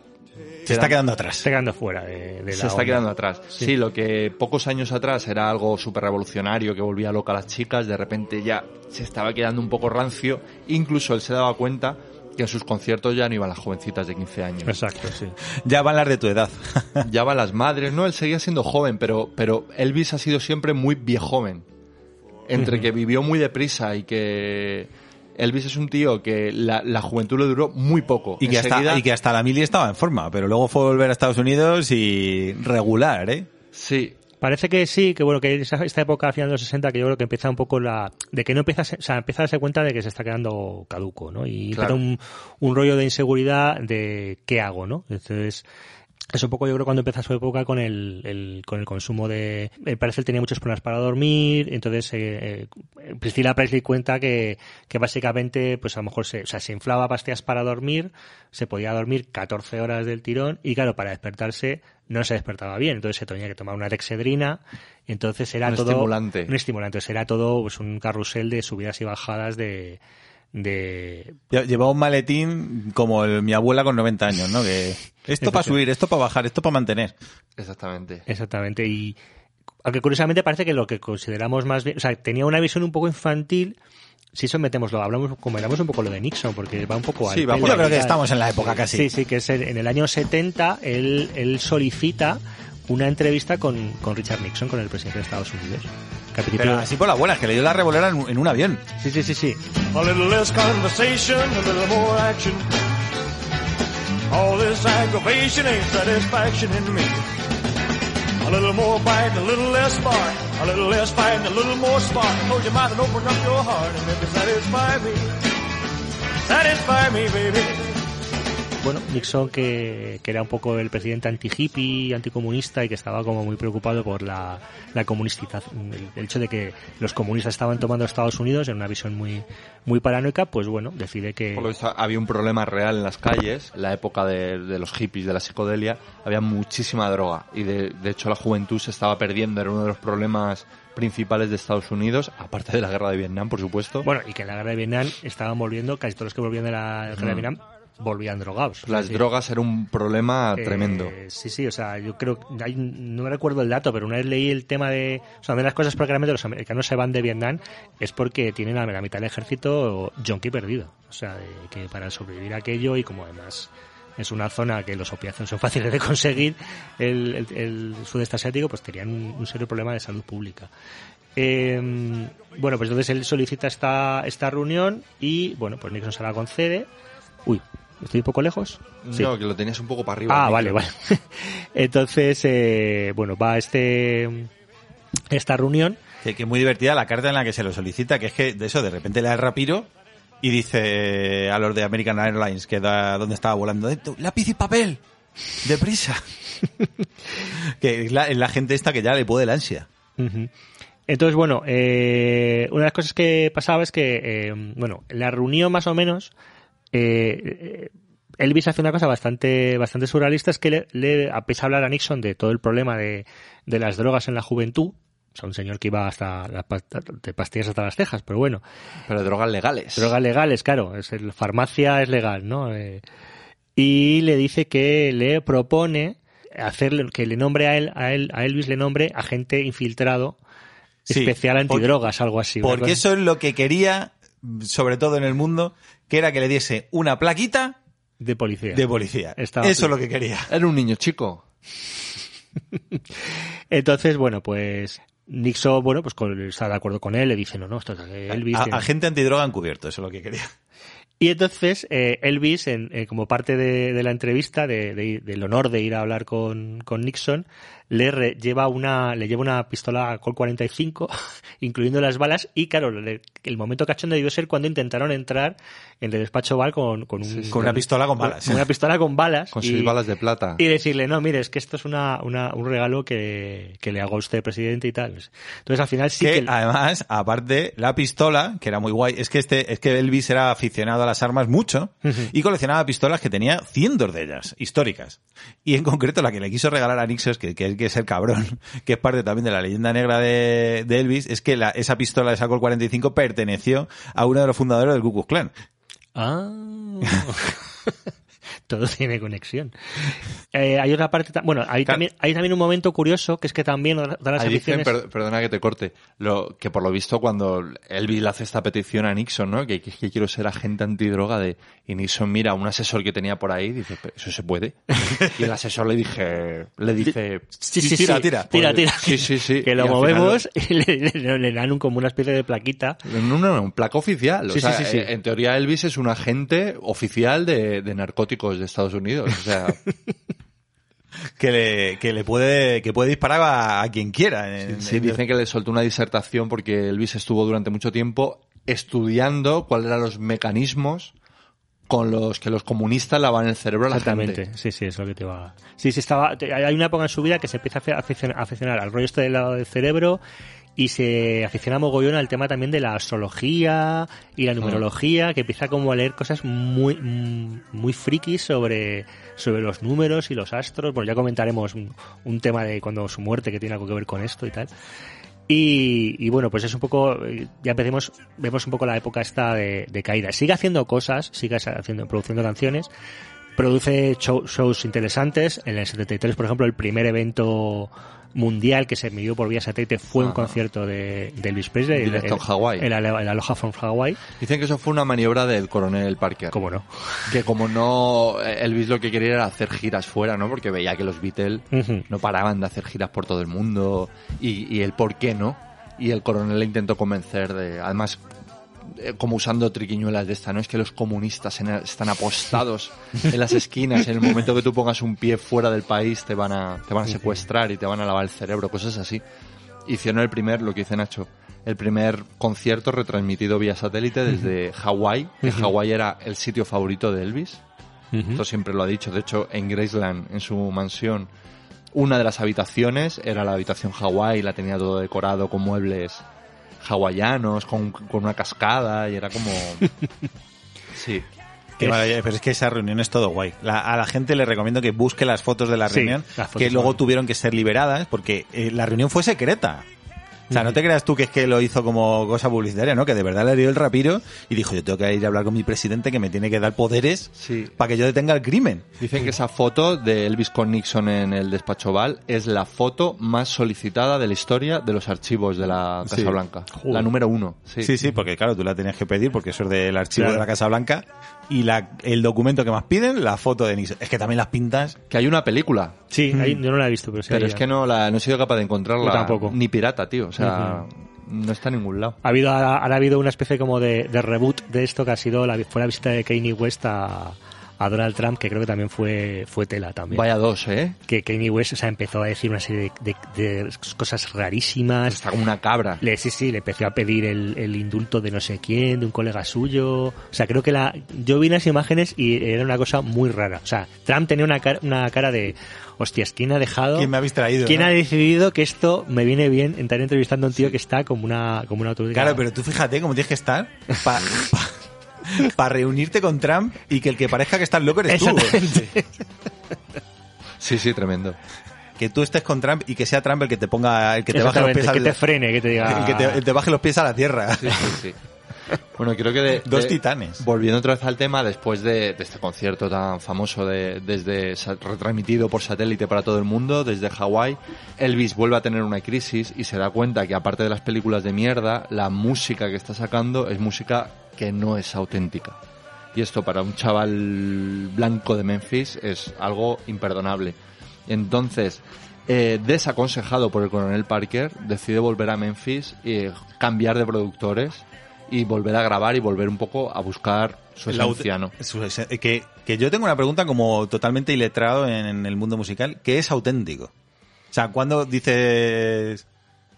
Se está quedando atrás. Está quedando fuera de, de la se está onda. quedando atrás. Sí. lo que pocos años atrás era algo súper revolucionario que volvía loca a las chicas, de repente ya se estaba quedando un poco rancio. Incluso él se daba cuenta que en sus conciertos ya no iban las jovencitas de 15 años. Exacto, sí. Ya van las de tu edad. Ya van las madres, ¿no? Él seguía siendo joven, pero, pero Elvis ha sido siempre muy viejoven. Entre que vivió muy deprisa y que Elvis es un tío que la, la juventud le duró muy poco. Y que, hasta, Enseguida- y que hasta la mili estaba en forma, pero luego fue a volver a Estados Unidos y regular, ¿eh? Sí, Parece que sí, que bueno, que esa- esta época, a final de los 60, que yo creo que empieza un poco la... de que no empieza, o sea, empieza a darse cuenta de que se está quedando caduco, ¿no? Y Claro. un rollo de inseguridad de qué hago, ¿no? Entonces, es un poco yo creo cuando empieza su época con el, el- con el consumo de... parece que él tenía muchos problemas para dormir, entonces eh, eh, Priscilla Presley cuenta que, que básicamente pues a lo mejor se, o sea, se inflaba pastillas para dormir, se podía dormir 14 horas del tirón y claro, para despertarse no se despertaba bien, entonces se tenía que tomar una dexedrina, entonces era Un todo... estimulante. Un estimulante, entonces era todo pues, un carrusel de subidas y bajadas de de Lle- Llevaba un maletín como el- mi abuela con 90 años, ¿no? Que esto para subir, esto para bajar, esto para mantener. Exactamente. Exactamente. Y aunque curiosamente parece que lo que consideramos más bien, o sea, tenía una visión un poco infantil. Si eso metemos, lo hablamos, comentamos un poco lo de Nixon, porque va un poco al Sí, va Yo creo que estamos en la época casi. Sí, sí, que es en el año 70 él, él solicita una entrevista con, con Richard Nixon, con el presidente de Estados Unidos. Principio- Pero así por la buena, que le dio la revolera en, un- en un avión. Sí, sí, sí, sí. A little less conversation, a little more action. All this aggravation ain't satisfaction in me. A little more bite, a little less spark. A little less fight, a little more spark. Close your mouth and open up your heart and maybe satisfy me. Satisfy me, baby. Bueno, Nixon que, que era un poco el presidente anti-hippie, anticomunista y que estaba como muy preocupado por la, la comunistización, el, el hecho de que los comunistas estaban tomando Estados Unidos en una visión muy, muy paranoica, pues bueno, decide que... Por lo visto, había un problema real en las calles, en la época de, de los hippies, de la psicodelia, había muchísima droga y de, de hecho la juventud se estaba perdiendo, era uno de los problemas principales de Estados Unidos, aparte de la guerra de Vietnam, por supuesto. Bueno, y que en la guerra de Vietnam estaban volviendo, casi todos los que volvían de la guerra de Mm. Vietnam volvían drogados. las Sí. drogas era un problema Eh, tremendo. Sí, sí, o sea, yo creo, hay- no me recuerdo el dato, pero una vez leí el tema de, o sea, una de las cosas por que realmente los americanos se van de Vietnam es porque tienen a la mitad del ejército junkie perdido. O sea, de que para sobrevivir a aquello y como además es una zona que los opiáceos son fáciles de conseguir, el, el- el sudeste asiático, pues tenían un, un serio problema de salud pública. Eh, bueno, pues entonces él solicita esta, esta reunión y, bueno, pues Nixon se la concede. Uy, ¿estoy un poco lejos? Sí. No, que lo tenías un poco para arriba. Ah, vale, vale. Entonces, eh, bueno, va este esta reunión. Que, que es muy divertida la carta en la que se lo solicita, que es que de eso de repente le da el rapiro y dice a los de American Airlines, que da donde estaba volando, "Dentro, lápiz y papel, deprisa. que es la, es la gente esta que ya le puede la ansia. Entonces, bueno, eh, una de las cosas que pasaba es que, eh, bueno, en la reunión más o menos, eh, Elvis hace una cosa bastante, bastante surrealista, es que le, le empieza a hablar a Nixon de todo el problema de, de las drogas en la juventud. O sea, un señor que iba hasta las pa- de pastillas hasta las cejas, pero bueno. Pero drogas legales. Drogas legales, claro. Es el, farmacia es legal, ¿no? Eh, y le dice que le propone hacerle que le nombre a él, a él, a Elvis le nombre agente infiltrado Sí, especial porque- antidrogas, algo así. Porque cosa- eso es lo que quería, sobre todo en el mundo, que era que le diese una plaquita de policía. de policía. Estaba eso es lo que quería. Era un niño chico. Entonces, bueno, pues Nixon, bueno, pues con- está de acuerdo con él, le dice, no, no, esto es Elvis. A- tiene- agente antidroga encubierto, eso es lo que quería. Y entonces eh, Elvis, en- eh, como parte de, de la entrevista, de- de- del honor de ir a hablar con, con Nixon, le re- lleva una le lleva una pistola Colt 45, incluyendo las balas, y claro, le- el momento cachondo debió ser cuando intentaron entrar en el despacho Val con, con, un- Con una pistola con balas. con una pistola con balas. Con y- sus balas de plata. y decirle, no, mire, es que esto es una, una- un regalo que, que le hago a usted, presidente, y tal. Entonces, al final sí que que... además, aparte, la pistola, que era muy guay, es que este, es que Elvis era aficionado a las armas mucho y coleccionaba pistolas que tenía cientos de ellas, históricas. Y en concreto la que le quiso regalar a Nixon, que, que, que es el cabrón, que es parte también de la leyenda negra de, de Elvis, es que la, esa pistola de Saco 45 perteneció a uno de los fundadores del Ku Klux Klan. Ah. Todo tiene conexión. Eh, hay otra parte, bueno, hay Claro. también, hay también un momento curioso que es que también de las Ahí dicen, aficiones... per- perdona que te corte, lo, que por lo visto cuando Elvis le hace esta petición a Nixon, ¿no? Que, quiero ser agente antidroga de, y Nixon mira a un asesor que tenía por ahí y dice, "Pero eso se puede. y el asesor le dije, le dice, Sí, sí, Tira, sí. tira. tira, tira. Sí, sí, sí. Que Y lo final movemos y le, le- le dan un- como una especie de plaquita. No, no, no, un placa oficial. O Sí, sea, sí, sí, sí. eh, En teoría Elvis es un agente oficial de, de narcóticos de Estados Unidos. O sea, Que le, que le puede, que puede disparar a, a quien quiera. en- sí, en- dicen que le soltó una disertación porque Elvis estuvo durante mucho tiempo estudiando cuáles eran los mecanismos con los que los comunistas lavaban el cerebro a la Exactamente, gente. sí, sí, es lo que te va. Sí, sí, estaba. te- Hay una época en su vida que se empieza a aficionar, a aficionar al rollo este del lado del cerebro y se aficiona mogollón al tema también de la astrología y la numerología, que empieza como a leer cosas muy, muy frikis sobre, sobre los números y los astros. Bueno, ya comentaremos un, un tema de cuando su muerte que tiene algo que ver con esto y tal. Y, y bueno, pues es un poco, eh, ya empecemos, vemos un poco la época esta de, de caída. Sigue haciendo cosas, sigue haciendo, produciendo canciones, produce show- shows interesantes. En el 73, por ejemplo, el primer evento mundial que se emitió por vía satélite fue un concierto de, de Elvis Presley. Directo el, en Hawái. El, el Aloha from Hawaii. Dicen que eso fue una maniobra del coronel Parker. ¿Cómo no? Que como no, Elvis lo que quería era hacer giras fuera, ¿no? Porque veía que los Beatles no paraban de hacer giras por todo el mundo y, y el por qué no. Y el coronel le intentó convencer de, además, como usando triquiñuelas de esta, ¿no? Es que los comunistas en- están apostados en las esquinas. En el momento que tú pongas un pie fuera del país te van a, te van a secuestrar y te van a lavar el cerebro, cosas así. Hicieron el primer, lo que dice Nacho, el primer concierto retransmitido vía satélite desde Hawái, que Hawái era el sitio favorito de Elvis. Esto siempre lo ha dicho. De hecho, en Graceland, en su mansión, una de las habitaciones era la habitación Hawái, la tenía todo decorado con muebles hawaianos, con, con una cascada, y era como... Sí. Pero es que esa reunión es todo guay. La- a la gente le recomiendo que busque las fotos de la Sí, reunión, que luego tuvieron que ser liberadas, porque eh, la reunión fue secreta. O sea, no te creas tú que es que lo hizo como cosa publicitaria, ¿no? Que de verdad le dio el rapiro y dijo, yo tengo que ir a hablar con mi presidente que me tiene que dar poderes Sí. para que yo detenga el crimen. Dicen que esa foto de Elvis con Nixon en el despacho Oval es la foto más solicitada de la historia de los archivos de la Casa Sí. Blanca. Joder. La número uno. Sí. Sí, sí, porque claro, tú la tenías que pedir porque eso es del archivo Claro. de la Casa Blanca y la, el documento que más piden, la foto de Nixon. Es que también las pintas. Que hay una película, Sí, ahí- yo no la he visto, pero sí. pero hay- es que no, la, no he sido capaz de encontrarla. Yo tampoco. Ni pirata, tío. O sea, no está en ningún lado. Ha habido, ahora, ahora ha habido una especie como de, de reboot de esto que ha sido la, fue la visita de Kanye West a, a Donald Trump, que creo que también fue, fue tela también. Vaya dos, ¿eh? Que Kanye West o sea, empezó a decir una serie de, de- de cosas rarísimas. Está como una cabra. Le, sí, sí, le empezó a pedir el, el indulto de no sé quién, de un colega suyo. O sea, creo que la. Yo vi las imágenes y era una cosa muy rara. O sea, Trump tenía una cara, una cara de. Hostias, ¿quién ha dejado? ¿Quién me habéis traído? ¿Quién no? ha decidido que esto me viene bien estar entrevistando a un tío que está como una, como una auténtica- Claro, pero tú fíjate cómo tienes que estar para reunirte con Trump y que el que parezca que estás loco eres tú. Sí, sí, tremendo. Que tú estés con Trump y que sea Trump el que te ponga, el que te baje los pies que al- te frene, que te diga. el que te, te baje los pies a la tierra. Sí, sí, sí. Bueno, creo que de, Dos de- titanes. Volviendo otra vez al tema, después de, de este concierto tan famoso de, desde retransmitido por satélite para todo el mundo, desde Hawái, Elvis vuelve a tener una crisis y se da cuenta que aparte de las películas de mierda, la música que está sacando es música que no es auténtica. Y esto para un chaval blanco de Memphis es algo imperdonable. Entonces, eh, desaconsejado por el coronel Parker, decide volver a Memphis y cambiar de productores y volver a grabar y volver un poco a buscar su esencia, ¿no? Su esen- que, que yo tengo una pregunta como totalmente iletrado en el mundo musical. ¿Qué es auténtico? O sea, cuando dices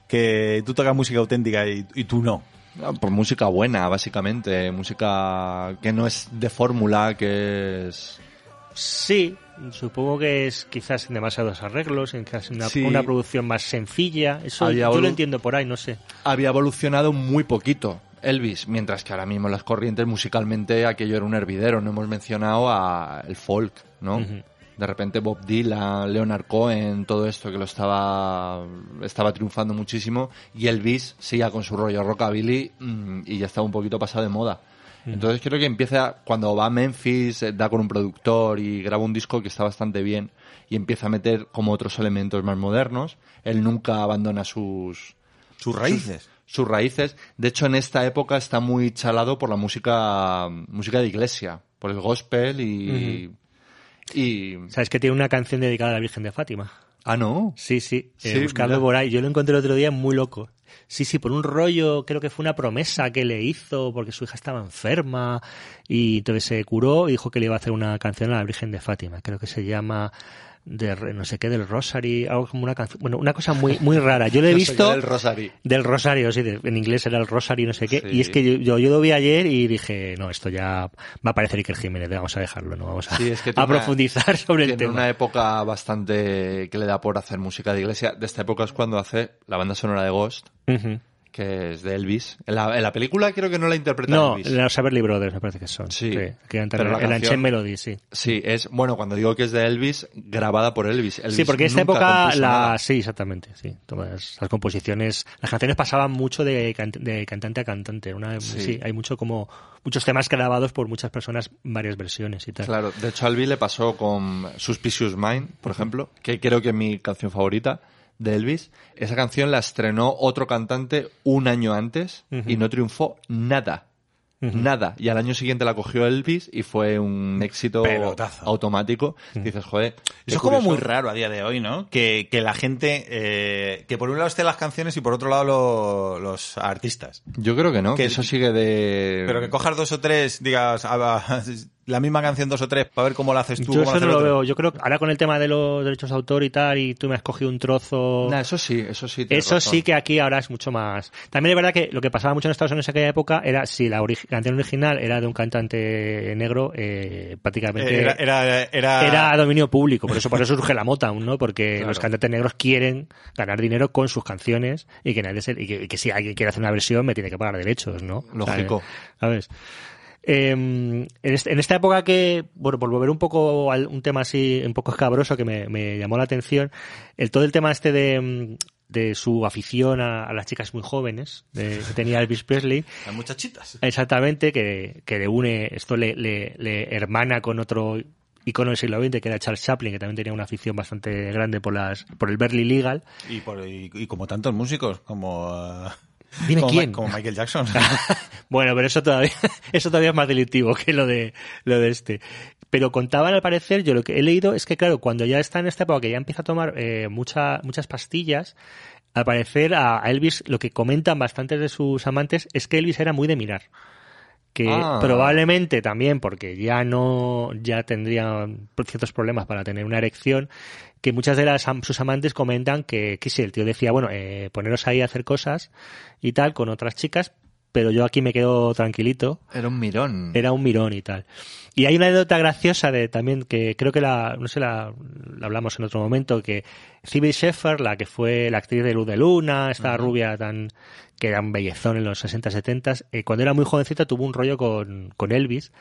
que tú tocas música auténtica y, y tú no? Ah, Por música buena, básicamente. Música que no es de fórmula, que es... Sí, supongo que es quizás en demasiados arreglos, en quizás una, Sí. una producción más sencilla. Eso Había yo lo entiendo por ahí, no sé. Había evolucionado muy poquito Elvis, mientras que ahora mismo las corrientes musicalmente aquello era un hervidero. No hemos mencionado a el folk, ¿no? De repente Bob Dylan, Leonard Cohen, todo esto que lo estaba estaba triunfando muchísimo y Elvis sigue con su rollo rockabilly mm, y ya estaba un poquito pasado de moda. Entonces creo que empieza cuando va a Memphis, eh, da con un productor y graba un disco que está bastante bien y empieza a meter como otros elementos más modernos. Él nunca abandona sus Sus raíces. sus raíces. De hecho, en esta época está muy chalado por la música música de iglesia, por el gospel y y ¿Sabes que tiene una canción dedicada a la Virgen de Fátima? ah no. Sí, sí, eh, Sí, buscando por ahí. Yo lo encontré el otro día muy loco. Sí, sí, por un rollo, creo que fue una promesa que le hizo porque su hija estaba enferma y entonces se curó y dijo que le iba a hacer una canción a la Virgen de Fátima. Creo que se llama de no sé qué del Rosary, algo como una canción, bueno, una cosa muy muy rara. Yo lo he visto del Rosary. del Rosario, sí, de- en inglés era el Rosario, no sé qué. Sí. Y es que yo, yo, yo lo vi ayer y dije, no, esto ya va a parecer Iker Jiménez, vamos a dejarlo, no vamos a, Sí, es que a una- profundizar sobre el Tiene tema. una época bastante que le da por hacer música de iglesia. De esta época es cuando hace la banda sonora de Ghost. Que es de Elvis. En la, en la película creo que no la interpreta No, Elvis. los Everly Brothers me parece que son. Sí, que cantan pero la el canción- Melody, sí. Sí, es, bueno, cuando digo que es de Elvis, grabada por Elvis. Elvis Sí, porque en esta época la sí, exactamente, sí. Todas las composiciones, las canciones pasaban mucho de, can- de cantante a cantante. Una, sí. Sí. hay mucho como muchos temas grabados por muchas personas, varias versiones y tal. Claro, de hecho a Elvis le pasó con Suspicious Mind, por ejemplo, que creo que es mi canción favorita de Elvis. Esa canción la estrenó otro cantante un año antes y no triunfó nada. Nada. Y al año siguiente la cogió Elvis y fue un éxito Pelotazo. automático. Dices, joder. Eso es como muy raro a día de hoy, ¿no? Que, que la gente, eh, que por un lado estén las canciones y por otro lado lo- los artistas. Yo creo que no, que, Que- eso sigue de... Pero que cojas dos o tres, digas, ah, la misma canción dos o tres para ver cómo la haces tú. Yo eso no lo otro. veo. Yo creo que ahora con el tema de los derechos de autor y tal, y tú me has cogido un trozo. Nah, eso sí, eso sí. Eso razón. sí que aquí ahora es mucho más. También es verdad que lo que pasaba mucho en Estados Unidos en aquella época era si la canción original era de un cantante negro, eh, prácticamente Era, era, era, era dominio público. Por eso, por eso surge la Motown, ¿no? Porque Claro. los cantantes negros quieren ganar dinero con sus canciones y que nadie se- y que, y que si alguien quiere hacer una versión me tiene que pagar derechos, ¿no? Lógico. ¿Sabes? Eh, en, este- en esta época que, bueno, por volver un poco a un tema así, un poco escabroso que me, me llamó la atención, el todo el tema este de, mm, de su afición a, a las chicas muy jóvenes, de, que tenía Elvis Presley, Las muchachitas. exactamente, que, que le une, esto le, le, le hermana con otro icono del siglo XX, que era Charles Chaplin, que también tenía una afición bastante grande por las por el Berkeley Legal. Y, por, y, y como tantos músicos, como... ah, Dime como quién. Ma- Como Michael Jackson. Bueno, pero eso todavía, eso todavía es más delictivo que lo de, lo de este. Pero contaban al parecer, yo lo que he leído es que claro, cuando ya está en esta época que ya empieza a tomar eh, mucha, muchas pastillas, al parecer a Elvis lo que comentan bastantes de sus amantes es que Elvis era muy de mirar. Que Ah. probablemente también porque ya no, ya tendría ciertos problemas para tener una erección, que muchas de las sus amantes comentan que, que sí, el tío decía, bueno, eh, poneros ahí a hacer cosas y tal con otras chicas, pero yo aquí me quedo tranquilito. Era un mirón. Era un mirón y tal. Y hay una anécdota graciosa de también que creo que la, no sé, la, la hablamos en otro momento, que Phoebe Sheffer, la que fue la actriz de Luz de Luna, esta rubia tan, que era un bellezón en los 60, 70, eh, cuando era muy jovencita tuvo un rollo con, con Elvis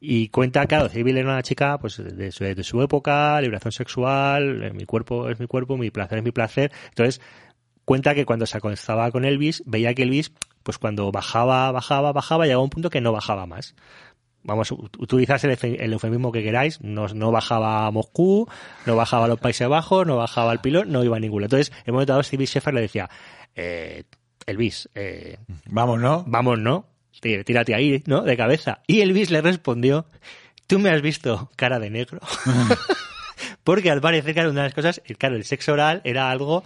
y cuenta, claro, Phoebe era una chica pues de su, de su época, liberación sexual, eh, mi cuerpo es mi cuerpo, mi placer es mi placer. Entonces, cuenta que cuando se acostaba con Elvis, veía que Elvis, pues cuando bajaba, bajaba, bajaba, llegaba a un punto que no bajaba más. Vamos, ut- utilizad el, el eufemismo que queráis, no, no bajaba a Moscú, no bajaba a los Países Bajos, no bajaba al pilón, no iba a ninguna. Entonces, en un momento dado, Stevie Sheffer le decía, eh, Elvis, eh, Vamos, ¿no? vamos, ¿no? Tí- Tírate ahí, ¿no? De cabeza. Y Elvis le respondió, ¿tú me has visto cara de negro? Porque al parecer, claro, una de las cosas, claro, el sexo oral era algo,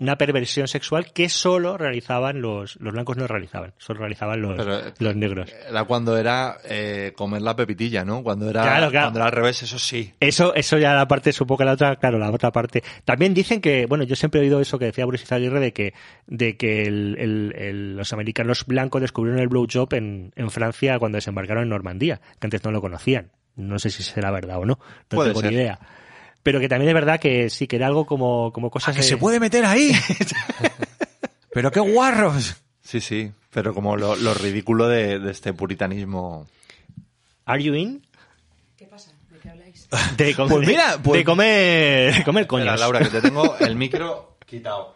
una perversión sexual que solo realizaban los, los blancos no realizaban, solo realizaban los, Pero, los negros. Era cuando era eh, comer la pepitilla, ¿no? Cuando era, Claro, claro. Cuando era al revés, eso sí. Eso, eso ya la parte, supongo que la otra, claro, la otra parte. También dicen que, bueno, yo siempre he oído eso que decía Boris Izaguirre de que, de que el- el- el- los americanos blancos descubrieron el blowjob en, en Francia cuando desembarcaron en Normandía, que antes no lo conocían. No sé si será verdad o no, no Puede tengo ser. ni idea. Pero que también es verdad que sí, que era algo como, como cosas Ah, que de- se puede meter ahí. Pero qué guarros. Sí, sí. Pero como lo, lo ridículo de, de este puritanismo. ¿Are you in? ¿Qué pasa? ¿De qué habláis? De comer, Pues mira, pues- de comer, de comer. Laura, que te tengo el micro quitado.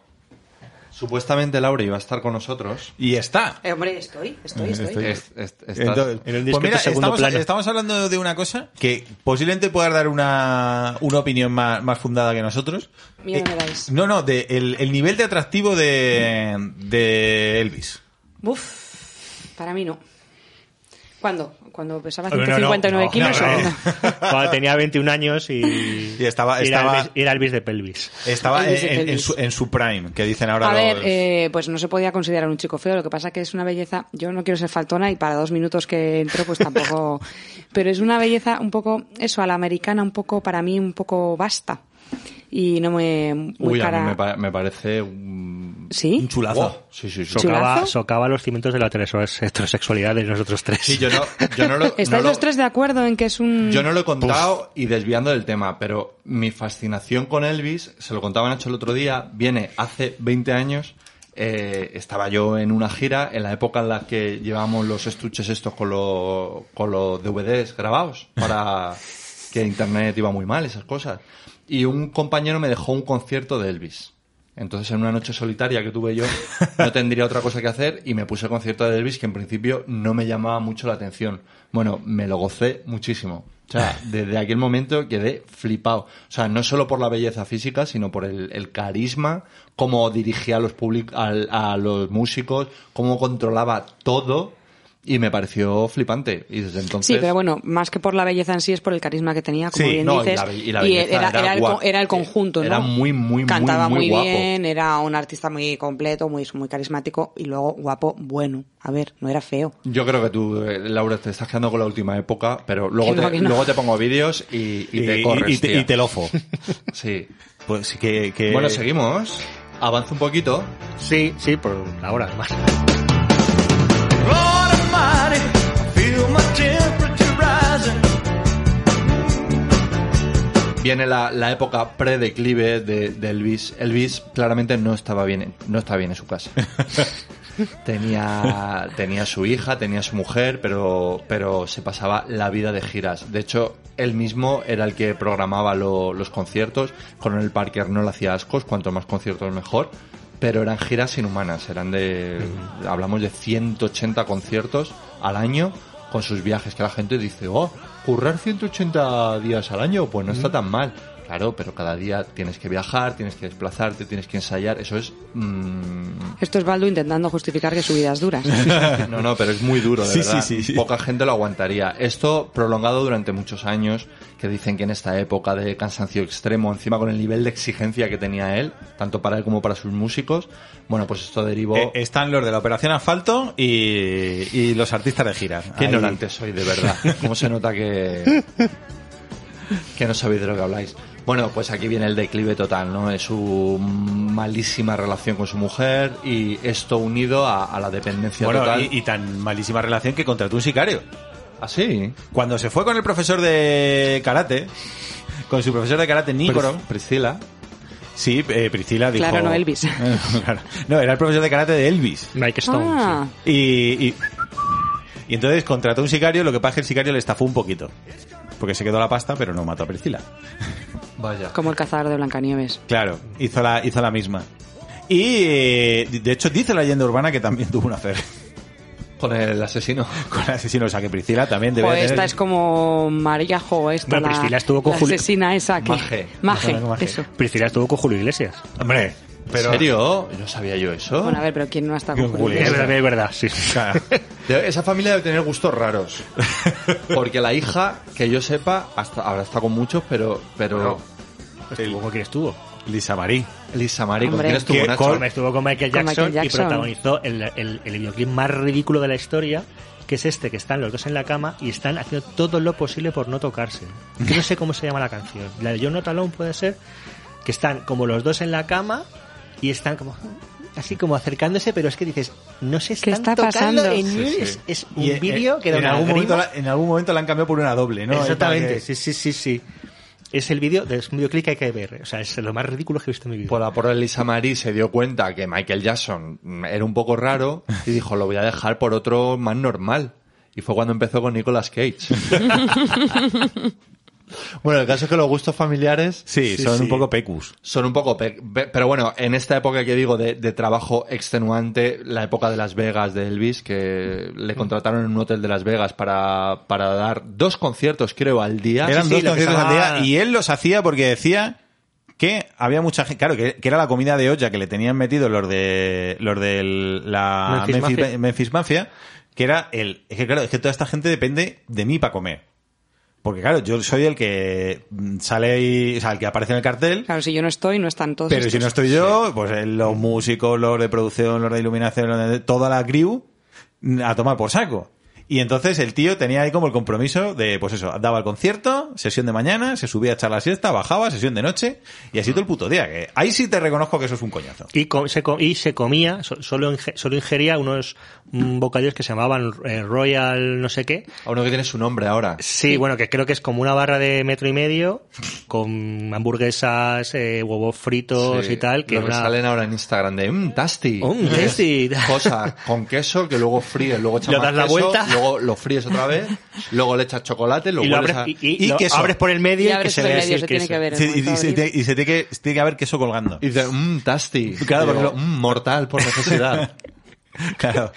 Supuestamente Laura iba a estar con nosotros. Y está. Eh, hombre, estoy, estoy, estoy. Es- es- estás- Entonces, en pues mira, segundo estamos, plano. estamos hablando de una cosa que posiblemente puedas dar una, una opinión más, más fundada que nosotros. Me Eh, dais. no, no, de el, el nivel de atractivo de, de Elvis. Uf, para mí no. ¿Cuándo? Cuando pesaba No, no, 159 no, kilos. no, o no. cuándo? Cuando tenía 21 años y, Y estaba- y era, estaba- era Elvis de pelvis. Estaba Elvis de en, su, en su prime, que dicen ahora A ver, los... eh, pues no se podía considerar un chico feo. Lo que pasa que es una belleza. Yo no quiero ser faltona y para dos minutos que entro, pues tampoco. Pero es una belleza un poco, eso, a la americana, un poco, para mí, un poco basta. Y no me. Muy Uy, a mí me, pa- me parece un... ¿Sí? un chulazo. Wow. Sí, sí, sí. Socava, ¿Chulazo? socava los cimientos de la heterosex- heterosexualidad de nosotros tres. Sí, yo no, yo no lo... ¿Estáis no lo- los tres de acuerdo en que es un. Yo no lo he contado y desviando del tema, pero mi fascinación con Elvis, se lo contaba Nacho el otro día, viene hace 20 años eh, estaba yo en una gira en la época en la que llevábamos los estuches estos con, los con los DVDs grabados para que internet iba muy mal, esas cosas. Y un compañero me dejó un concierto de Elvis. Entonces, en una noche solitaria que tuve yo, no tendría otra cosa que hacer y me puse el concierto de Elvis que en principio no me llamaba mucho la atención. Bueno, me lo gocé muchísimo. O sea, desde aquel momento quedé flipado. O sea, no solo por la belleza física, sino por el, el carisma, cómo dirigía a los, public- al- a los músicos, cómo controlaba todo. Y me pareció flipante. Y desde entonces... Sí, pero bueno, más que por la belleza en sí es por el carisma que tenía, como Sí, bien no, y dices. la be- y la belleza era, era era el, era el conjunto, ¿no? era muy, muy, muy, Cantaba muy muy, guapo. bien, era un artista muy completo, muy, muy carismático y luego guapo, bueno. A ver, no era feo. Yo creo que tú, eh, Laura, te estás quedando con la última época, pero luego, no, te, no. luego te pongo vídeos y, y te Y- corres, y te- y te lofo. Sí. Pues que, que- Bueno, seguimos. Avanza un poquito. Sí, sí, por ahora además. Viene la, la época pre-declive de, de Elvis. Elvis claramente no estaba bien, en- no estaba bien en su casa. tenía, tenía su hija, tenía su mujer, pero, pero se pasaba la vida de giras. De hecho, él mismo era el que programaba lo- los conciertos. Coronel Parker no le hacía ascos, cuanto más conciertos mejor. Pero eran giras inhumanas, eran de, hablamos de 180 conciertos al año con sus viajes, que la gente dice, oh, currar 180 días al año, pues no está tan mal. Claro, pero cada día tienes que viajar, tienes que desplazarte, tienes que ensayar, eso es... mm, Esto es Baldo intentando justificar que su vida es dura. no, no, pero es muy duro, de Sí, verdad. sí, sí, sí. Poca gente lo aguantaría. Esto prolongado durante muchos años, que dicen que en esta época de cansancio extremo, encima con el nivel de exigencia que tenía él, tanto para él como para sus músicos, bueno, pues esto derivó... eh, están los de la Operación Asfalto y, y los artistas de gira. Qué ignorante soy, de verdad. ¿Cómo se nota que, que no sabéis de lo que habláis? Bueno, pues aquí viene el declive total, ¿no? Es su malísima relación con su mujer y esto unido a, a la dependencia Bueno, total. y, y tan malísima relación que contrató un sicario. ¿Así? Cuando se fue con el profesor de karate, con su profesor de karate Nícoro, Priscila. sí, eh, Priscila dijo... Claro, no Elvis. No, era el profesor de karate de Elvis. Mike Stone. Ah, Y, y, y entonces contrató un sicario, lo que pasa es que el sicario le estafó un poquito. Porque se quedó la pasta, pero no mató a Priscila. Vaya. como el cazador de Blancanieves. Claro, hizo la, hizo la misma. Y eh, de hecho dice la leyenda urbana que también tuvo una fe Con el asesino. con el asesino. O sea que Priscila también debe O tener- esta es como María Jo, esta, Bueno, la, Priscila estuvo con la Julio- asesina esa que... Maje. Maje, Maje, Maje. eso. Priscila estuvo con Julio Iglesias. Hombre, pero... ¿En serio? No sabía yo eso. Bueno, a ver, pero ¿quién no ha estado con Julio? Es verdad, es verdad, sí. Claro. Esa familia debe tener gustos raros. Porque la hija, que yo sepa, hasta ahora está con muchos, pero... pero Estuvo con quién estuvo. Lisa Marie. Lisa Marie, ¿con quién estuvo Nacho? con- Estuvo con Michael Con Jackson, Michael y Jackson. protagonizó el, el, el videoclip más ridículo de la historia, que es este, que están los dos en la cama y están haciendo todo lo posible por no tocarse. Yo no sé cómo se llama la canción. La de You're Not Alone puede ser, que están como los dos en la cama y están como así como acercándose, pero es que dices, no se ¿Qué están está tocando pasando? en- Sí, sí. Es, es un eh, vídeo que da en una algún, momento la, en algún momento la han cambiado por una doble, ¿no? Exactamente, que- sí, sí, sí, sí. Es el vídeo, es un videoclip que hay que ver. O sea, es lo más ridículo que he visto en mi vida. Por la por Lisa Marie se dio cuenta que Michael Jackson era un poco raro y dijo, lo voy a dejar por otro más normal. Y fue cuando empezó con Nicolas Cage. bueno, el caso es que los gustos familiares Sí, Sí, son sí. un poco pecus. son un poco... pe- pe- Pero bueno, en esta época que digo de, de trabajo extenuante, la época de Las Vegas de Elvis, que le contrataron en un hotel de Las Vegas para, para dar dos conciertos, creo, al día. Eran sí, dos conciertos al día y él los hacía porque decía que había mucha gente, claro, que, que era la comida de olla que le tenían metido los de los de la Memphis Memphis, Mafia. Memphis Mafia, que era el es que claro, es que toda esta gente depende de mí para comer. Porque claro, yo soy el que sale ahí, o sea, el que aparece en el cartel, Claro, si yo no estoy, no están todos pero estos. si no estoy yo, pues eh, los músicos, los de producción, los de iluminación, los de toda la crew a tomar por saco. Y entonces el tío tenía ahí como el compromiso de, pues eso, daba el concierto, sesión de mañana, se subía a echar la siesta, bajaba, sesión de noche, y así todo el puto día. Que ahí sí te reconozco que eso es un coñazo. Y, co- se, co- y se comía, so- solo, inge- solo ingería unos mm, bocadillos que se llamaban eh, Royal no sé qué. A uno que tiene su nombre ahora. Sí, bueno, que creo que es como una barra de metro y medio con hamburguesas, eh, huevos fritos Sí, y tal. Que lo que una- salen ahora en Instagram de mmm, tasty. Oh, tasty. Cosa con queso que luego fríes, luego echas das la queso, vuelta. luego lo fríes otra vez, luego le echas chocolate, lo y lo vuelves abres, a... y, y y lo queso. abres por el medio Y y, que abres se por el vea así el queso. y, se, tiene que, se tiene que haber queso colgando. Y dices, mmm, tasty. Claro, porque lo- "Mm, mortal por necesidad. Claro.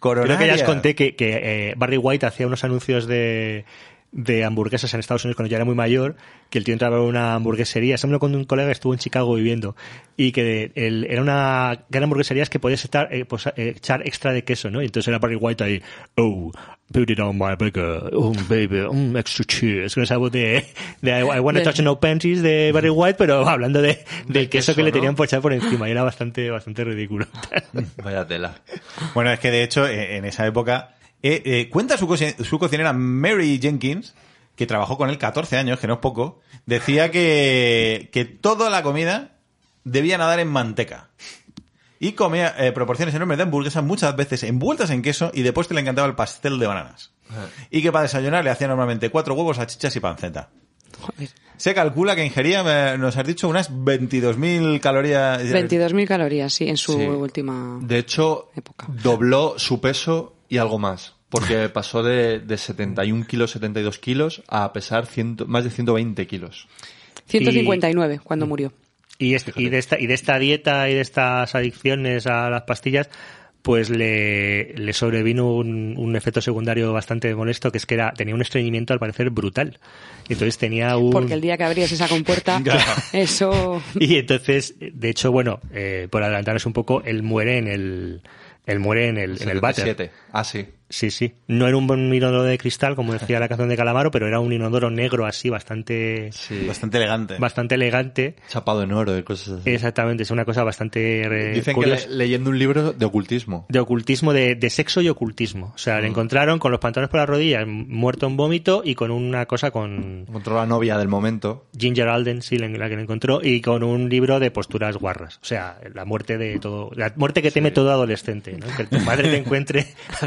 Creo que ya os conté que, que, eh, Barry White hacía unos anuncios de, de hamburguesas en Estados Unidos cuando ya era muy mayor, que el tío entraba en una hamburguesería, lo contó un colega que estuvo en Chicago viviendo, y que el- era una gran hamburguesería que podías estar, eh, pues, eh, echar extra de queso, ¿no? Y entonces era Barry White ahí, oh, put it on my burger, oh baby, um, extra cheese, con esa voz de, de I, I wanna De- touch no panties de Barry White, pero hablando de, del queso, queso, que le ¿no? tenían por echar por encima, y era bastante, bastante ridículo. Vaya tela. Bueno, es que de hecho, eh, en esa época, eh, eh, cuenta su, co- su cocinera Mary Jenkins, que trabajó con él 14 años, que no es poco, decía que, que toda la comida debía nadar en manteca. Y comía eh, proporciones enormes de hamburguesas, muchas veces envueltas en queso, y después te le encantaba el pastel de bananas. Y que para desayunar le hacía normalmente cuatro huevos, salchichas y panceta. Joder. Se calcula que ingería, eh, nos has dicho, unas 22.000 calorías. 22.000 calorías, sí, en su Sí. última... De hecho, Época. dobló su peso y algo más. Porque pasó de, de 71 kilos, 72 kilos a pesar ciento- más de 120 kilos. 159 cuando murió. Y, este- y, de esta, y de esta dieta y de estas adicciones a las pastillas, pues le, le sobrevino un, un efecto secundario bastante molesto, que es que era, tenía un estreñimiento al parecer brutal. Y entonces tenía un... Porque el día que abrías esa compuerta, eso... Y entonces, de hecho, bueno, eh, por adelantarnos un poco, él muere en el... Él muere en el, en el váter. 77. Ah, sí. Sí, sí. No era un buen inodoro de cristal, como decía la canción de Calamaro, pero era un inodoro negro así, bastante, Sí. Bastante elegante. bastante elegante. Chapado en oro y cosas así. Exactamente, es una cosa bastante eh, Dicen curiosa. que le- leyendo un libro de ocultismo. de ocultismo, de, de sexo y ocultismo. O sea, Mm. le encontraron con los pantalones por las rodillas, muerto en vómito y con una cosa con Encontró la novia del momento. Ginger Alden, sí, la la que le encontró, y con un libro de posturas guarras. O sea, la muerte de todo, la muerte que teme todo adolescente, ¿no? Que tu madre te encuentre,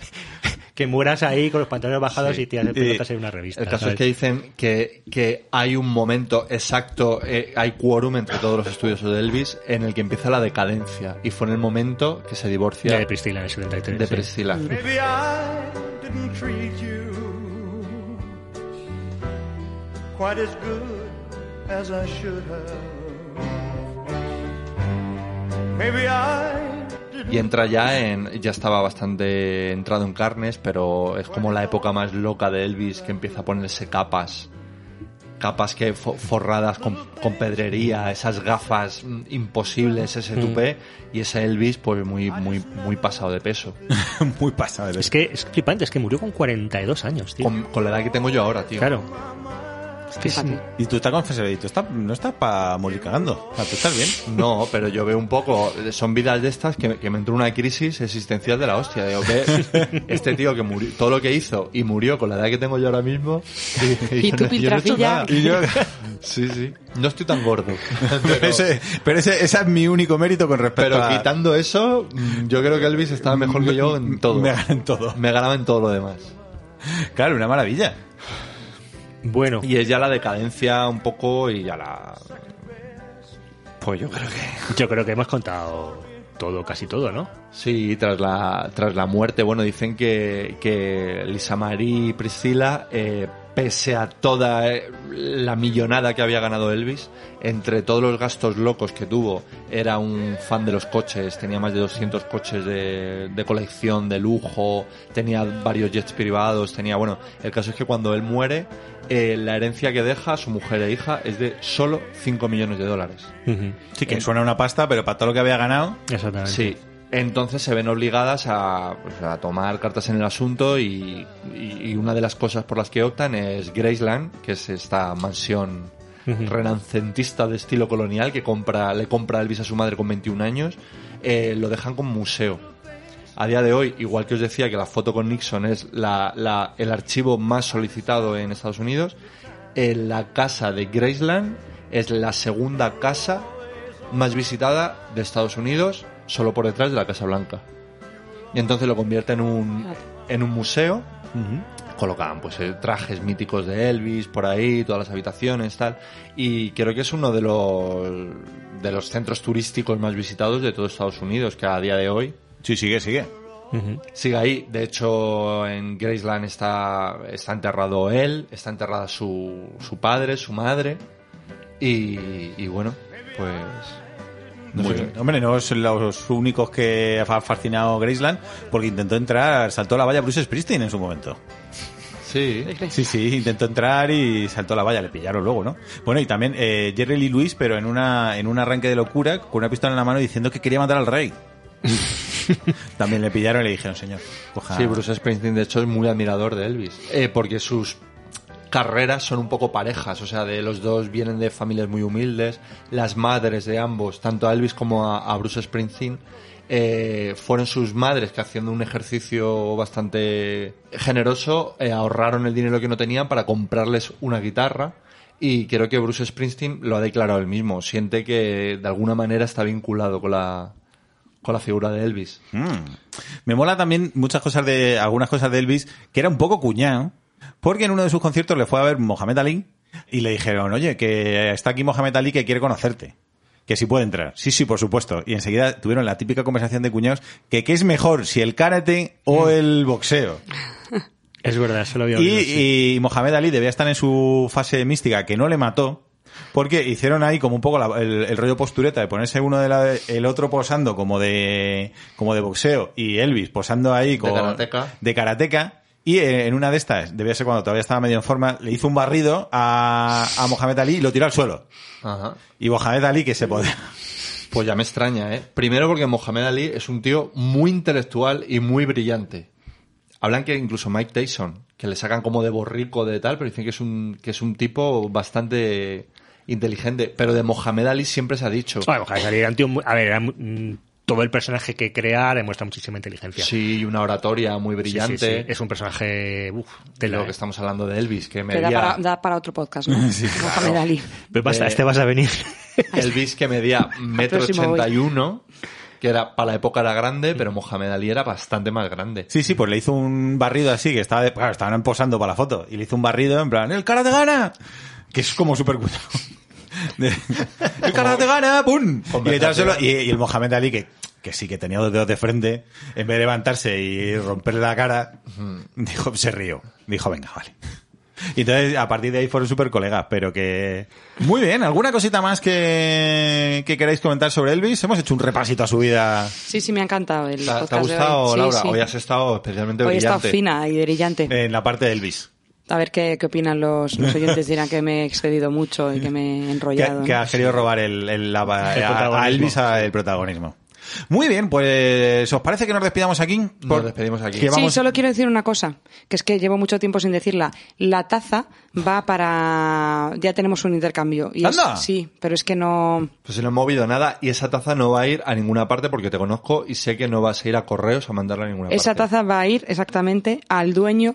que mueras ahí con los pantalones bajados y te haces pelotas en una revista. El caso ¿sabes? es que dicen que, que hay un momento exacto, eh, hay quórum entre todos los estudiosos de Elvis en el que empieza la decadencia. Y fue en el momento que se divorcia de Priscila en el 73. de sí. Priscila. Maybe I Y entra ya en, ya estaba bastante entrado en carnes, pero es como la época más loca de Elvis que empieza a ponerse capas. Capas que fo- forradas con, con pedrería, esas gafas mm, imposibles, ese tupé, y ese Elvis pues muy, muy, muy pasado de peso. Muy pasado de Es que es flipante, es que murió con 42 años, tío. Con, con la edad que tengo yo ahora, tío. Claro. Fíjate. Y tú estás confesado, y tú estás, no estás para morir cagando. O sea, tú estás bien. No, pero yo veo un poco, son vidas de estas que, que me entró una crisis existencial de la hostia. Digo, que este tío que murió, todo lo que hizo y murió con la edad que tengo yo ahora mismo. Y yo tú, no- yo no he hecho piltrafilla. nada. Y yo, Sí, sí. No estoy tan gordo. pero ese, pero ese, ese es mi único mérito con respecto Pero a... quitando eso, mm, yo creo que Elvis estaba mejor que yo en todo. Me gana en todo. Me ganaba en todo lo demás. Claro, una maravilla. Bueno, Y es ya la decadencia un poco y ya la... Pues yo creo que... yo creo que hemos contado todo, casi todo, ¿no? Sí, tras la, tras la muerte, bueno, dicen que, que Lisa Marie y Priscila, eh, pese a toda eh, la millonada que había ganado Elvis, entre todos los gastos locos que tuvo, era un fan de los coches, tenía más de 200 coches de, de colección, de lujo, tenía varios jets privados, tenía, bueno, el caso es que cuando él muere, eh, la herencia que deja a su mujer e hija es de solo 5 millones de dólares. Sí, que suena una pasta, pero para todo lo que había ganado... Exactamente. Sí. Entonces se ven obligadas a, pues, a tomar cartas en el asunto y, y- y una de las cosas por las que optan es Graceland, que es esta mansión renacentista de estilo colonial que compra le compra Elvis a su madre con 21 años, eh, lo dejan como museo. A día de hoy, igual que os decía que la foto con Nixon es la, la- el archivo más solicitado en Estados Unidos, en la casa de Graceland es la segunda casa más visitada de Estados Unidos, solo por detrás de la Casa Blanca. Y entonces lo convierte en un, en un museo. Colocaban pues eh, trajes míticos de Elvis por ahí, todas las habitaciones, tal. Y creo que es uno de los, de los centros turísticos más visitados de todo Estados Unidos, que a día de hoy Sí, sigue, sigue. sigue ahí. De hecho, en Graceland está, está enterrado él, está enterrada su, su padre, su madre. Y, y bueno, pues... no Muy bien. Hombre, no son los únicos que ha fascinado Graceland porque intentó entrar, saltó la valla Bruce Springsteen en su momento. Sí. Sí, sí, intentó entrar y saltó la valla, le pillaron luego, ¿no? Bueno, y también eh, Jerry Lee Lewis, pero en una en un arranque de locura, con una pistola en la mano diciendo que quería matar al rey. también le pillaron y le dijeron, señor, coja... Sí, Bruce Springsteen de hecho es muy admirador de Elvis. Eh, porque sus carreras son un poco parejas, o sea, de los dos vienen de familias muy humildes, las madres de ambos, tanto a Elvis como a, Bruce Springsteen, eh, fueron sus madres que haciendo un ejercicio bastante generoso eh, ahorraron el dinero que no tenían para comprarles una guitarra y creo que Bruce Springsteen lo ha declarado él mismo, siente que de alguna manera está vinculado con la, con la figura de Elvis. Mm. Me mola también muchas cosas de, algunas cosas de Elvis, que era un poco cuñado, porque en uno de sus conciertos le fue a ver Mohamed Ali y le dijeron, oye, que está aquí Mohamed Ali que quiere conocerte. Que si puede entrar. Sí, sí, por supuesto. Y enseguida tuvieron la típica conversación de cuñados que qué es mejor, si el karate o el boxeo. Es verdad, eso lo había oído, sí. Y, y Mohamed Ali debía estar en su fase mística que no le mató. Porque hicieron ahí como un poco la- el, el rollo postureta de ponerse uno de la, el otro posando como de como de boxeo y Elvis posando ahí con, karateca. de karateca. Y eh, en una de estas, debía ser cuando todavía estaba medio en forma, le hizo un barrido a, a Mohamed Ali y lo tiró al suelo. Ajá. Y Mohamed Ali que se podía. Pues ya me extraña, ¿eh? Primero porque Mohamed Ali es un tío muy intelectual y muy brillante. Hablan que incluso Mike Tyson, que le sacan como de borrico de tal, pero dicen que es un, que es un tipo bastante inteligente. Pero de Mohamed Ali siempre se ha dicho. Bueno, Mohamed Ali era un tío muy- a ver, era muy- mm, todo el personaje que crea demuestra muchísima inteligencia. Sí, y una oratoria muy Sí, sí, brillante. sí. Es un personaje, uf, De lo eh. que estamos hablando de Elvis, que Pero da medía... para, da para otro podcast, ¿no? Mohamed Ali. Pero basta, de- este vas a venir. Elvis que medía metro ochenta y uno, que era, para la época era grande, pero Mohamed Ali era bastante más grande. Sí, sí, pues le hizo un barrido así, que estaba de- claro, estaban posando para la foto. Y le hizo un barrido en plan, ¡el cara te gana! Que es como súper cuidado. De- ¡El cara te gana! ¡Pum! Y, el Mohamed Ali, que, que sí que tenía dos dedos de frente, en vez de levantarse y romperle la cara, dijo, se rió. Dijo, venga, vale. Y entonces, a partir de ahí fueron súper colegas, pero que... Muy bien, ¿alguna cosita más que, que queráis comentar sobre Elvis? Hemos hecho un repasito a su vida. Sí, sí, me ha encantado el ¿Te, ha- te ha podcast de gustado, hoy. Laura? sí. Hoy has estado especialmente Hoy he estado brillante. fina y brillante. En la parte de Elvis. A ver qué, qué opinan los, los oyentes. Dirán que me he excedido mucho y que me he enrollado. que ¿no? ha querido robar el, el- la- a, a protagonismo. Elvis a- el protagonismo. Muy bien, pues ¿os parece que nos despidamos aquí? Nos despedimos aquí. Sí, solo quiero decir una cosa, que es que llevo mucho tiempo sin decirla. La taza va para... Ya tenemos un intercambio. Y es- ¡Anda! Sí, pero es que no... Pues si no he movido nada y esa taza no va a ir a ninguna parte porque te conozco y sé que no vas a ir a correos a mandarla a ninguna Esa parte. taza va a ir exactamente al dueño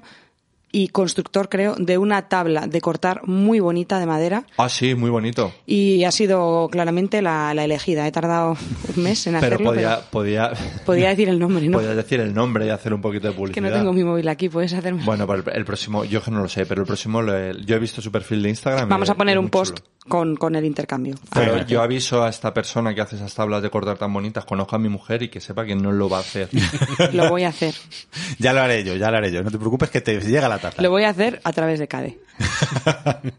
y constructor, creo, de una tabla de cortar muy bonita de madera. Ah, sí, muy bonito. Y ha sido claramente la, la elegida. He tardado un mes en Pero hacerlo, podía, pero podía, podía decir el nombre, ¿no? podías decir el nombre y hacer un poquito de que publicidad. no tengo mi móvil aquí, puedes hacerme. Bueno, pero el, el próximo, yo que no lo sé, pero el próximo, lo- yo he visto su perfil de Instagram. y Vamos a poner un post chulo. con, con el intercambio. Pero yo aviso a esta persona que hace esas tablas de cortar tan bonitas, conozca a mi mujer y que sepa que no lo va a hacer. Lo voy a hacer. Ya lo haré yo, ya lo haré yo. No te preocupes que te llega la Lo voy a hacer a través de CADE.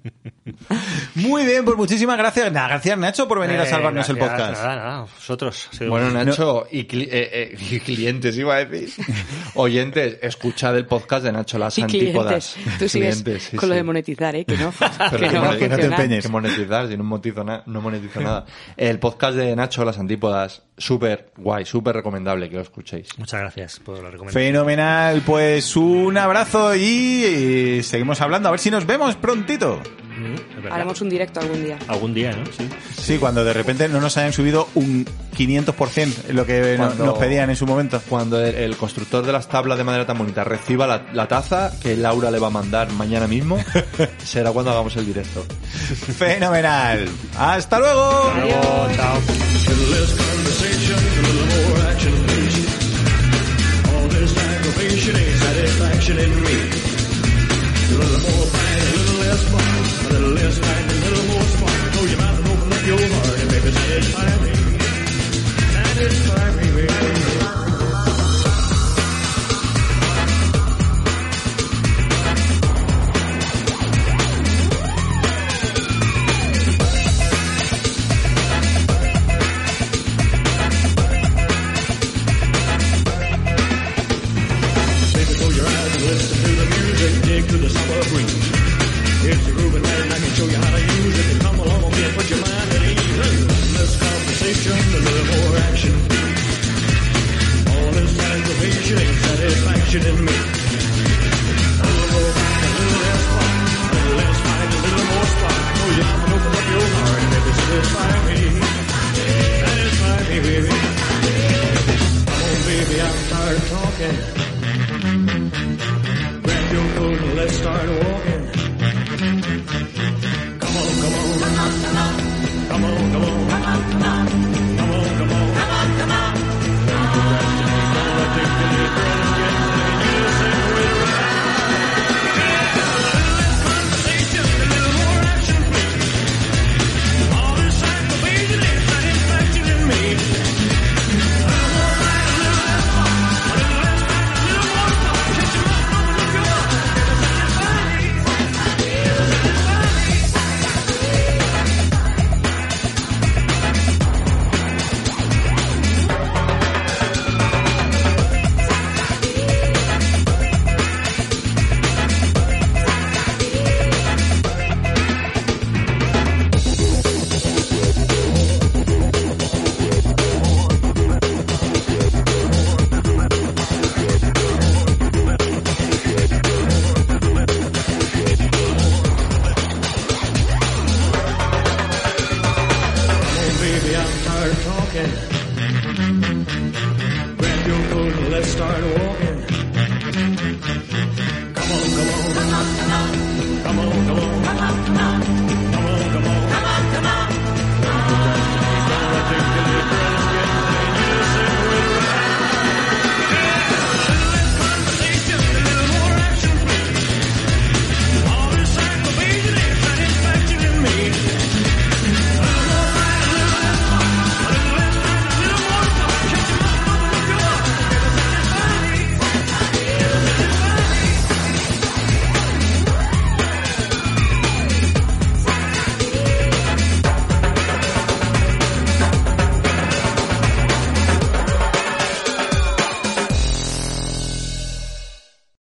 Muy bien, pues muchísimas gracias. Gracias Nacho por venir a Eh, salvarnos el podcast. Nada, nada, vosotros. Bueno, Nacho, y, cli- eh, eh, y clientes, iba a decir. Oyentes, escuchad el podcast de Nacho Las Y Antípodas. clientes. Tú sigues Clientes, sí, con lo de monetizar, ¿eh? Que no, Pero que que no, que te empeñes. Que monetizar, si no monetizo, na- no monetizo nada. El podcast de Nacho Las Antípodas, súper guay, súper recomendable que lo escuchéis. Muchas gracias por la recomendación. Fenomenal, pues un abrazo y, y seguimos hablando. A ver si nos vemos prontito. Mm. Haremos un directo algún día. Algún día, ¿no? Sí. Sí, cuando de repente no nos hayan subido un 500% en lo que Cuando- nos pedían en su momento. Cuando el, el constructor de las tablas de madera tan bonita reciba la, la taza que Laura le va a mandar mañana mismo, será cuando hagamos el directo. Fenomenal. Hasta luego. Luego, chao. little less conversation, a little more action, please. All this aggravation ain't satisfaction in me. A little more a little less. A little less a little more open up your heart and baby.